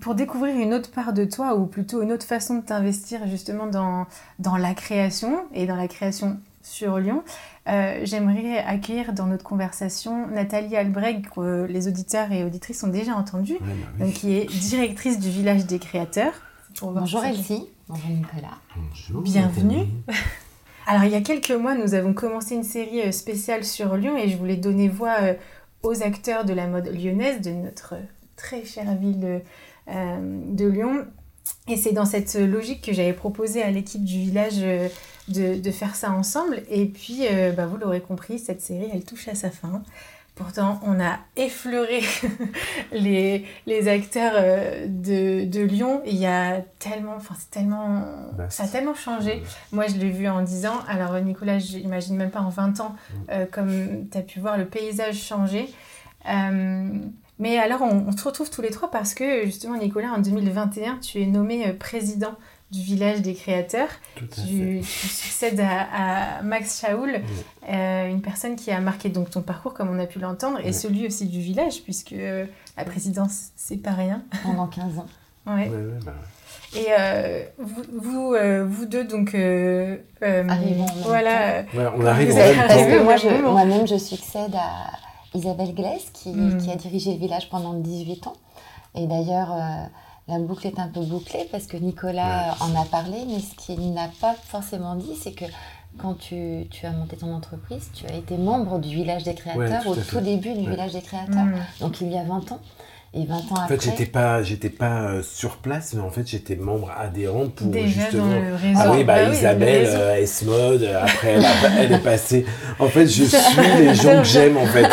pour découvrir une autre part de toi, ou plutôt une autre façon de t'investir justement dans, dans la création, et dans la création sur Lyon. J'aimerais accueillir dans notre conversation Nathalie Albrecht, que les auditeurs et auditrices ont déjà entendu, bah donc, qui est directrice du village des créateurs. Bonjour Elsie, bonjour Nicolas. Bonjour. Bienvenue. Alors il y a quelques mois, nous avons commencé une série spéciale sur Lyon et je voulais donner voix aux acteurs de la mode lyonnaise, de notre très chère ville de Lyon. Et c'est dans cette logique que j'avais proposé à l'équipe du village euh, de, faire ça ensemble. Et puis, euh, bah, vous l'aurez compris, cette série, elle touche à sa fin. Pourtant, on a effleuré les, les, acteurs euh, de, de, Lyon. Il y a tellement, enfin, c'est tellement, ça a tellement changé. Moi, je l'ai vu en 10 ans. Alors, Nicolas, j'imagine même pas en 20 ans, mm. comme tu as pu voir le paysage changer. Mais alors, on, se retrouve tous les trois parce que, justement, Nicolas, en 2021, tu es nommé euh, président du village des créateurs. Tu, tu, succèdes à, Max Shaoul, euh, une personne qui a marqué donc ton parcours, comme on a pu l'entendre, et celui aussi du village, puisque euh, la présidence, c'est pas rien. Pendant 15 ans. ouais. Bah et vous, vous, vous, deux, donc. Arrivons. Voilà. on arrive en même temps. Moi-même, je succède à Isabelle Glaise, hmm. qui, a dirigé le village pendant 18 ans. Et d'ailleurs, euh, la boucle est un peu bouclée parce que Nicolas en a parlé, mais ce qu'il n'a pas forcément dit, c'est que quand tu, as monté ton entreprise, tu as été membre du village des créateurs au tout début du village des créateurs, hmm. donc il y a 20 ans. Et 20 ans en après. En fait, j'étais pas, j'étais pas euh, sur place, mais en fait, j'étais membre adhérent pour justement. Ah oui, bah, bah Isabelle, euh, S-Mode, euh, après, elle, est passée. En fait, je suis les gens que j'aime, en fait.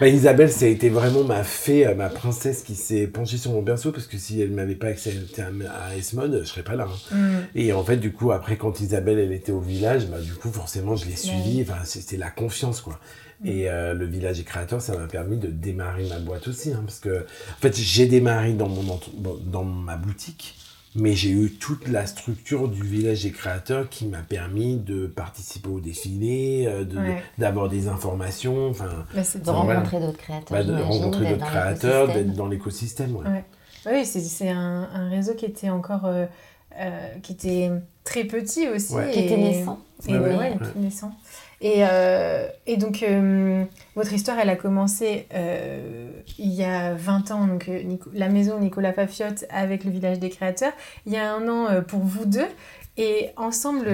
Bah, Isabelle, ça a été vraiment ma fée, ma princesse qui s'est penchée sur mon berceau, parce que si elle m'avait pas accepté à, S-Mode, je serais pas là. Hein. Mm. Et en fait, du coup, après, quand Isabelle, elle était au village, bah, du coup, forcément, je l'ai suivie. Enfin, c'était la confiance, quoi. Et euh, le village des créateurs, ça m'a permis de démarrer ma boîte aussi. Hein, parce que, en fait, j'ai démarré dans, mon dans ma boutique, mais j'ai eu toute la structure du village des créateurs qui m'a permis de participer au défilé, euh, d'avoir des informations. Enfin, bah, de rencontrer d'autres créateurs. Bah, de rencontrer d'autres créateurs, d'être dans l'écosystème. Ouais. Oui, c'est un, un, réseau qui était encore. Euh, qui était très petit aussi. Qui était naissant. Et, ouais, naissant. Et, euh, et donc, euh, votre histoire, elle a commencé euh, il y a 20 ans, donc la maison Nicolas Fafiotte avec le village des créateurs. Il y a un an pour vous deux. Et ensemble,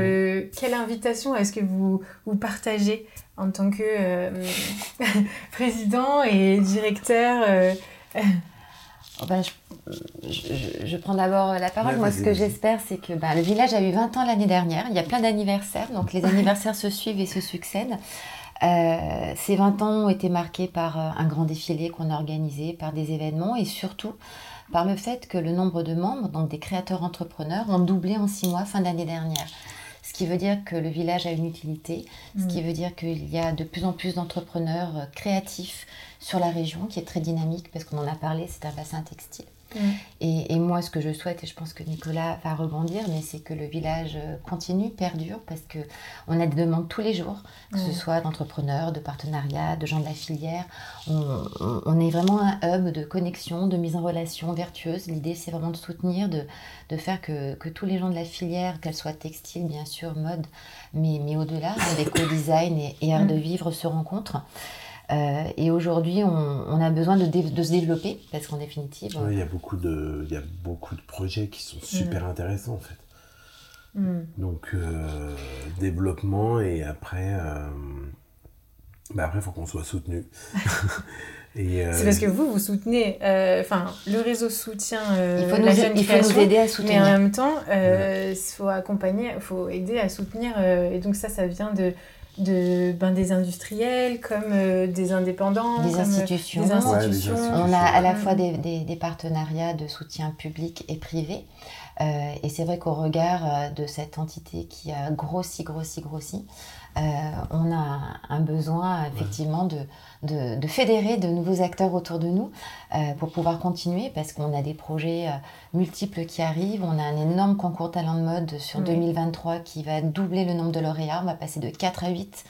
quelle invitation est-ce que vous, vous partagez en tant que président et directeur Oh, bah, je, prends d'abord la parole. Moi, ce que j'espère, c'est que bah, le village a eu 20 ans l'année dernière. Il y a plein d'anniversaires, donc les anniversaires se suivent et se succèdent. Euh, ces 20 ans ont été marqués par euh, un grand défilé qu'on a organisé, par des événements et surtout par le fait que le nombre de membres, donc des créateurs entrepreneurs, ont doublé en 6 mois fin d'année dernière. Ce qui veut dire que le village a une utilité, ce qui mm. veut dire qu'il y a de plus en plus d'entrepreneurs euh, créatifs sur la région, qui est très dynamique, parce qu'on en a parlé, c'est un bassin textile. Et, moi, ce que je souhaite, et je pense que Nicolas va rebondir, mais c'est que le village euh, continue, perdure, parce que on a des demandes tous les jours, que ce soit d'entrepreneurs, de partenariats, de gens de la filière. On, est vraiment un hub de connexion, de mise en relation vertueuse. L'idée, c'est vraiment de soutenir, de, de faire que, que, tous les gens de la filière, qu'elle soit textile, bien sûr, mode, mais, mais au-delà, avec co-design et, et art mm. de vivre, se rencontrent. Euh, et aujourd'hui, on, a besoin de, de, se développer parce qu'en définitive. il, y a beaucoup de, il y a beaucoup de projets qui sont super mm. intéressants en fait. Mm. Donc, euh, développement et après, euh, bah après, il faut qu'on soit soutenu. C'est parce que vous, vous soutenez, enfin, le réseau soutient il faut nous, il faut nous aider à soutenir. Mais en même temps, il faut accompagner, il faut aider à soutenir. et donc ça, ça vient de de, ben, des industriels comme euh, des indépendants, des, institutions. des institutions. On a à la fois des, des, partenariats de soutien public et privé. Euh, et c'est vrai qu'au regard euh, de cette entité qui a grossi, grossi, grossi, on a un besoin effectivement de, de, de, fédérer de nouveaux acteurs autour de nous pour pouvoir continuer parce qu'on a des projets multiples qui arrivent. On a un énorme concours talent de mode sur 2023 qui va doubler le nombre de lauréats. On va passer de 4 à 8.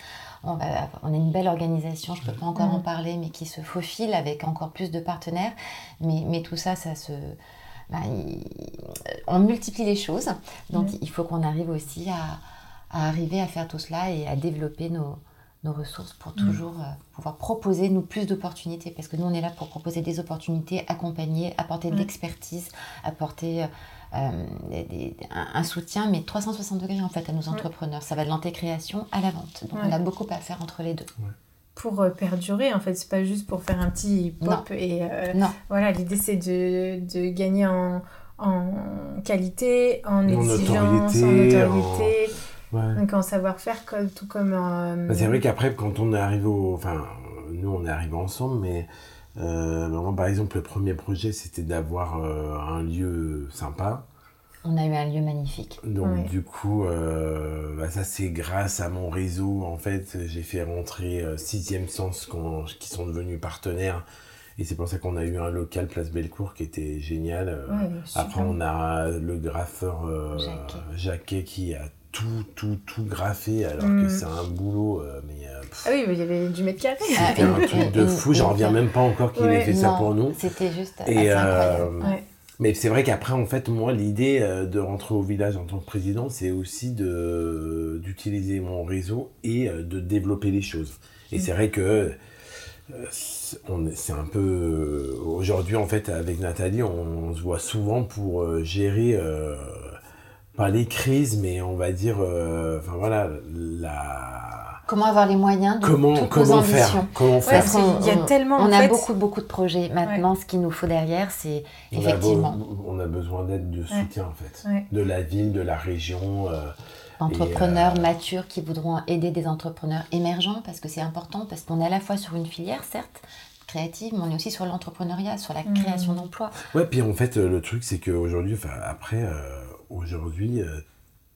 On, va, on a une belle organisation, je ne peux pas encore en parler, mais qui se faufile avec encore plus de partenaires. Mais, mais tout ça, ça se, bah, on multiplie les choses. Donc il faut qu'on arrive aussi à, à arriver à faire tout cela et à développer nos, nos ressources pour mm. toujours euh, pouvoir proposer nous plus d'opportunités parce que nous on est là pour proposer des opportunités, accompagner, apporter de l'expertise, apporter euh, un, soutien mais 360 degrés en fait à nos entrepreneurs. Ça va de l'antécréation à la vente. Donc on a beaucoup à faire entre les deux. Pour euh, perdurer, en fait, c'est pas juste pour faire un petit pop et non. voilà, l'idée c'est de, de, gagner en, en qualité, en, exigence, en autorité. Donc en savoir-faire, tout comme... Bah, c'est vrai qu'après, quand on est arrivé au... Enfin, nous, on est arrivés ensemble, mais... Euh, par exemple, le premier projet, c'était d'avoir euh, un lieu sympa. On a eu un lieu magnifique. Donc, du coup, euh, bah, ça, c'est grâce à mon réseau. En fait, j'ai fait rentrer Sixième Sens qui sont devenus partenaires. Et c'est pour ça qu'on a eu un local Place Bellecour qui était génial. Après, on a le graffeur Jacquet qui a tout, tout, tout graffé, alors que mm. c'est un boulot. Euh, mais, euh, ah oui, il y avait du mètre carré. C'était un truc de fou, j'en reviens même pas encore qu'il ait fait ça pour nous. C'était juste et, euh, Mais c'est vrai qu'après, en fait, moi, l'idée de rentrer au village en tant que président, c'est aussi d'utiliser mon réseau et de développer les choses. Et c'est vrai que c'est un peu aujourd'hui en fait avec Nathalie on, se voit souvent pour gérer pas les crises, mais on va dire, euh, enfin voilà, la. Comment avoir les moyens de comment, toutes comment faire, Comment faire Il y a tellement. On a beaucoup beaucoup de projets. Maintenant, ce qu'il nous faut derrière, c'est effectivement. on a besoin d'aide, de soutien en fait, de la ville, de la région. Euh, entrepreneurs euh, matures qui voudront aider des entrepreneurs émergents parce que c'est important parce qu'on est à la fois sur une filière certes créative mais on est aussi sur l'entrepreneuriat sur la mmh. création d'emplois ouais puis en fait le truc c'est qu'aujourd'hui après aujourd'hui, euh,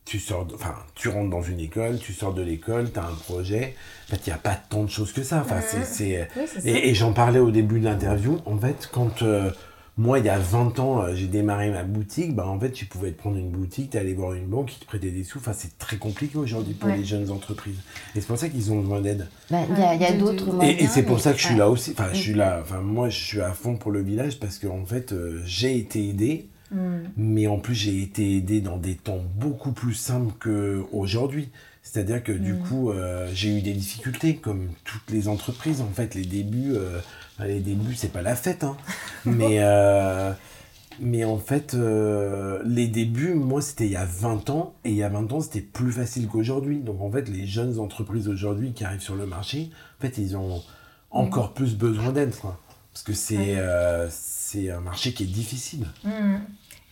tu sors, enfin, tu rentres dans une école, tu sors de l'école, tu as un projet. En fait, il n'y a pas tant de choses que ça. Enfin, c'est, et, j'en parlais au début de l'interview. En fait, quand euh, moi, il y a 20 ans, euh, j'ai démarré ma boutique, bah, en fait, tu pouvais te prendre une boutique, tu allais voir une banque qui te prêtait des sous. Enfin, c'est très compliqué aujourd'hui pour les jeunes entreprises. Et c'est pour ça qu'ils ont besoin d'aide. Bah, il y a, d'autres moyens. Et, c'est pour ça que je suis là aussi. Enfin, je suis là. Enfin, moi, je suis à fond pour le village parce qu'en fait, j'ai été aidé Mm. Mais en plus, j'ai été aidé dans des temps beaucoup plus simples qu'aujourd'hui. C'est-à-dire que du mm. coup, euh, j'ai eu des difficultés, comme toutes les entreprises. En fait, les débuts, euh, les débuts, c'est pas la fête. Hein. mais, euh, mais en fait, les débuts, moi, c'était il y a 20 ans. Et il y a 20 ans, c'était plus facile qu'aujourd'hui. Donc, en fait, les jeunes entreprises aujourd'hui qui arrivent sur le marché, en fait, ils ont encore mm. plus besoin d'aide. Parce que c'est c'est un marché qui est difficile.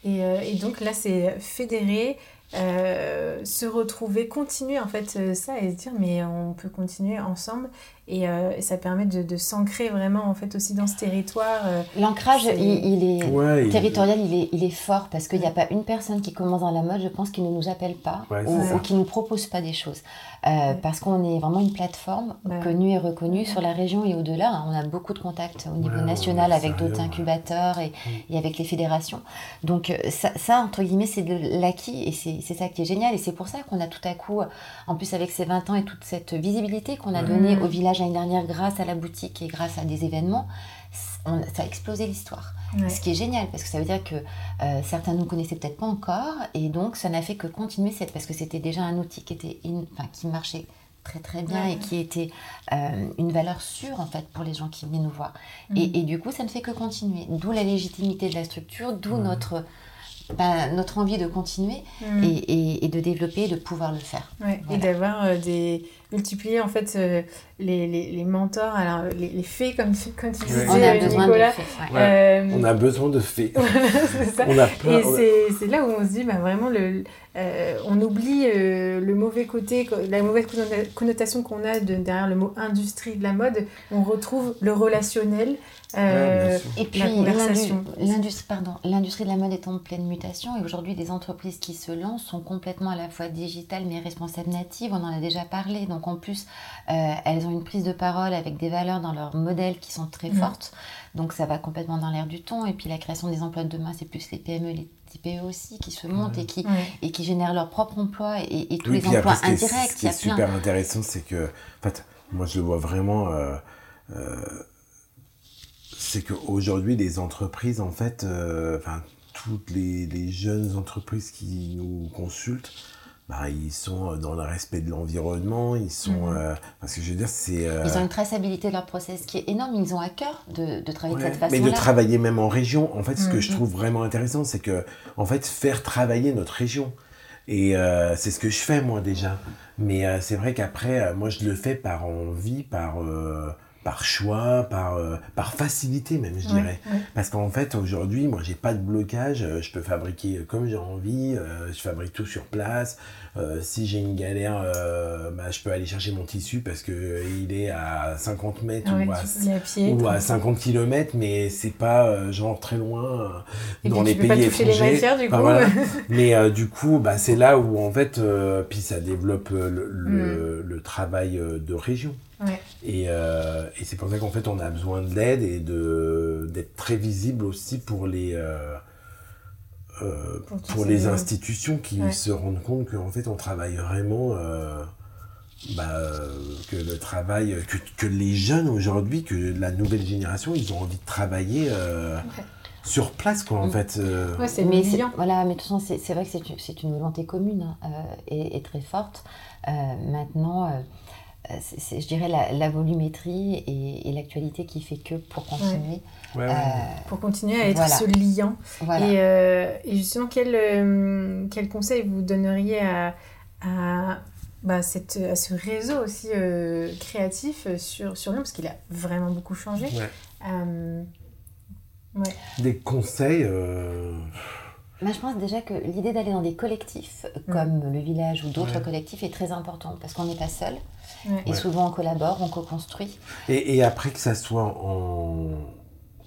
Et, euh, et donc là, c'est fédérer, euh, se retrouver, continuer en fait euh, ça et se dire mais on peut continuer ensemble et, ça permet de, de s'ancrer vraiment en fait aussi dans ce territoire. L'ancrage, il, est territorial, il est, il est fort parce qu'il n'y a pas une personne qui commence dans la mode, je pense, qui ne nous appelle pas ou, qui ne nous propose pas des choses. Euh, parce qu'on est vraiment une plateforme connue et reconnue sur la région et au-delà. On a beaucoup de contacts au niveau national avec d'autres incubateurs et, mm. et, avec les fédérations. Donc euh, ça, ça entre guillemets, c'est de l'acquis et c'est ça qui est génial. Et c'est pour ça qu'on a tout à coup, en plus avec ces 20 ans et toute cette visibilité qu'on a donnée au village l'année dernière grâce à la boutique et grâce à des événements, ça a explosé l'histoire. Ce qui est génial, parce que ça veut dire que euh, certains ne nous connaissaient peut-être pas encore, et donc ça n'a fait que continuer, cette, parce que c'était déjà un outil qui, était qui marchait très très bien et qui était euh, une valeur sûre en fait pour les gens qui venaient nous voir. Mm. Et, et, du coup, ça ne fait que continuer. D'où la légitimité de la structure, d'où notre bah, notre envie de continuer mm. et, et, de développer, de pouvoir le faire. Et d'avoir euh, des multiplier en fait euh, les, les, les, mentors, alors les, les fées comme, comme tu disais, on a euh, besoin Nicolas. De euh, on a besoin de fées. ça. On a plein, et c'est là où on se dit, bah, vraiment, le, on oublie le mauvais côté, la mauvaise connotation qu'on a de, derrière le mot industrie de la mode. On retrouve le relationnel, euh, et puis l'industrie, pardon, l'industrie de la mode est en pleine mutation et aujourd'hui des entreprises qui se lancent sont complètement à la fois digitales mais responsables natives. On en a déjà parlé. Donc en plus, euh, elles ont une prise de parole avec des valeurs dans leur modèle qui sont très fortes. Donc ça va complètement dans l'air du temps. Et puis la création des emplois de demain, c'est plus les PME, les TPE aussi qui se montent et qui et qui génèrent leur propre emploi et, tous les emplois indirects. Ce qui est, super intéressant, c'est que, en fait, moi je le vois vraiment. Euh, c'est qu'aujourd'hui, les entreprises, en fait, euh, enfin, toutes les, jeunes entreprises qui nous consultent, bah, ils sont dans le respect de l'environnement, ils sont... Mhm. parce que je veux dire, c'est... Ils ont une traçabilité de leur process qui est énorme, ils ont à cœur de, de travailler de cette façon-là. Mais de travailler même en région, en fait, ce que je Mhm. trouve vraiment intéressant, c'est que, en fait, faire travailler notre région. Et euh, c'est ce que je fais, moi, déjà. Mais euh, c'est vrai qu'après, euh, moi, je le fais par envie, par, euh, par choix, par, euh, par facilité, même, je Ouais, dirais. ouais. Parce qu'en fait, aujourd'hui, moi, j'ai pas de blocage. euh, Je peux fabriquer comme j'ai envie. euh, Je fabrique tout sur place. Euh, si j'ai une galère, bah, je peux aller chercher mon tissu parce que il est à 50 mètres Ouais, ou à, tu peux aller à pied. ou à tranquille. 50 km, mais c'est pas genre très loin Et dans les tu peux pas pays toucher les étrangers. matières, du Enfin, coup. voilà. mais du coup, bah, c'est là où en fait, puis ça développe euh, le, travail de région. Ouais. Et, euh, et c'est pour ça qu'en fait, on a besoin de l'aide et de d'être très visible aussi pour les euh, euh, Pour tous pour les institutions qui Ouais. se rendent compte qu'en fait, on travaille vraiment. euh, bah, euh, que le travail, que, que les jeunes aujourd'hui, que la nouvelle génération, ils ont envie de travailler euh, Ouais. sur place, quoi, en Mm. fait. euh. Ouais, c'est mais voilà, mais de toute façon, c'est c'est vrai que c'est une, c'est une volonté commune hein, euh, et, et très forte. Euh, maintenant, euh, euh, c'est- c'est, je dirais, la, la volumétrie et, et l'actualité qui fait que pour continuer. Ouais, ouais. euh, Pour continuer à être Voilà. ce liant. voilà. Et, euh, et justement, quel, euh, quel conseil vous donneriez à, à, bah, cette, à ce réseau aussi euh, créatif euh, sur, sur Lyon? Parce qu'il a vraiment beaucoup changé. Ouais. Euh, Des conseils. Moi, je pense déjà que l'idée d'aller dans des collectifs Mm. comme le village ou d'autres Ouais. collectifs est très importante parce qu'on n'est pas seul ouais. et Ouais. souvent on collabore, on co-construit. Et, et après que ça soit en,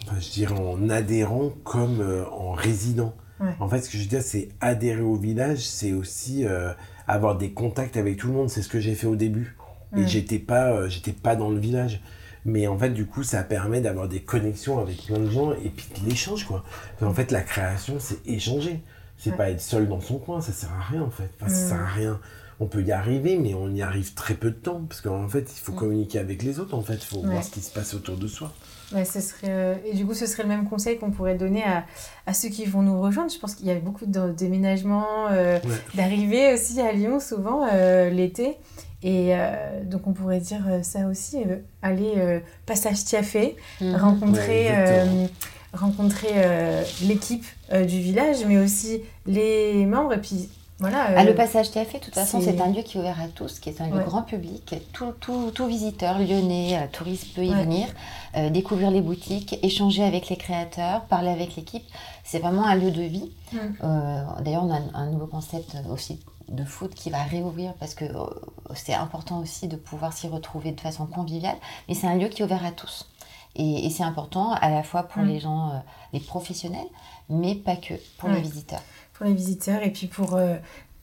enfin, je dirais en adhérent comme euh, en résident. Ouais. En fait, ce que je veux dire, c'est adhérer au village, c'est aussi euh, avoir des contacts avec tout le monde. C'est ce que j'ai fait au début. Et Mm. j'étais pas, euh, j'étais pas dans le village. Mais en fait, du coup, ça permet d'avoir des connexions avec plein de gens et puis de l'échange, quoi. En fait, la création, c'est échanger. C'est Ouais. pas être seul dans son coin, ça sert à rien, en fait. Enfin, ça Mm. sert à rien. On peut y arriver, mais on y arrive très peu de temps. Parce qu'en fait, il faut Mm. communiquer avec les autres, en fait. Il faut Ouais. voir ce qui se passe autour de soi. Ouais, ce serait, euh, et du coup, ce serait le même conseil qu'on pourrait donner à, à ceux qui vont nous rejoindre. Je pense qu'il y a beaucoup de déménagements, euh, Ouais. d'arrivées aussi à Lyon souvent euh, l'été. Et euh, donc, on pourrait dire euh, ça aussi euh, aller euh, passage Tiafé, Mhm. rencontrer, Ouais, euh, rencontrer euh, l'équipe euh, du village, mais aussi les membres. Et puis, voilà. Ah, le passage Tiafé, de toute façon, c'est- un lieu qui est ouvert à tous, qui est un lieu Ouais. grand public. Tout, tout, tout visiteur lyonnais, touriste peut y Ouais. venir, euh, découvrir les boutiques, échanger avec les créateurs, parler avec l'équipe. C'est vraiment un lieu de vie. Mm. Euh, D'ailleurs, on a un, un nouveau concept aussi de foot qui va réouvrir parce que euh, c'est important aussi de pouvoir s'y retrouver de façon conviviale. Mais c'est un lieu qui est ouvert à tous. Et, et c'est important à la fois pour Mm. les gens, euh, les professionnels, mais pas que, pour Ouais. les visiteurs. pour les visiteurs et puis pour euh,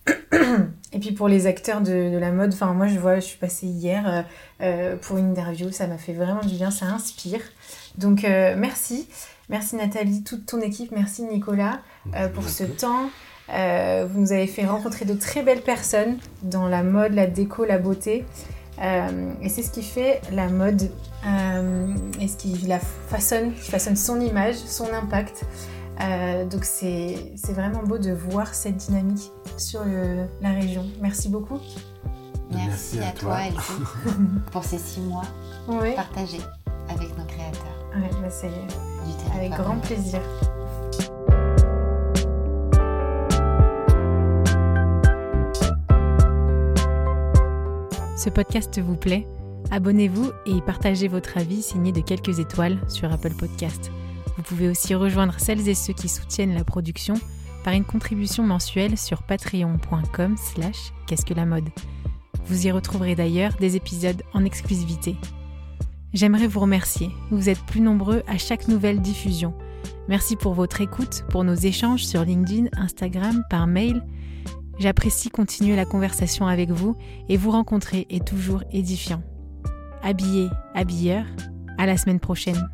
et puis pour les acteurs de, de la mode enfin moi je vois je suis passée hier euh, pour une interview ça m'a fait vraiment du bien ça inspire donc euh, merci merci Nathalie toute ton équipe merci Nicolas euh, pour ce temps Euh, vous nous avez fait rencontrer de très belles personnes dans la mode la déco la beauté Euh, et c'est ce qui fait la mode euh, et ce qui la façonne qui façonne son image son impact euh, donc c'est c'est vraiment beau de voir cette dynamique sur le- la région. Merci beaucoup. Merci, à, toi, Elsie, pour ces six mois Oui, partagés avec nos créateurs ouais, bah avec grand plaisir. Ce podcast vous plaît Abonnez-vous et partagez votre avis signé de quelques étoiles sur Apple Podcast. Vous pouvez aussi rejoindre celles et ceux qui soutiennent la production par une contribution mensuelle sur patreon.com slash qu'est-ce que la mode. Vous y retrouverez d'ailleurs des épisodes en exclusivité. J'aimerais vous remercier. Vous êtes plus nombreux à chaque nouvelle diffusion. Merci pour votre écoute, pour nos échanges sur LinkedIn, Instagram, par mail. J'apprécie continuer la conversation avec vous et vous rencontrer est toujours édifiant. Habillé, habilleur, à la semaine prochaine.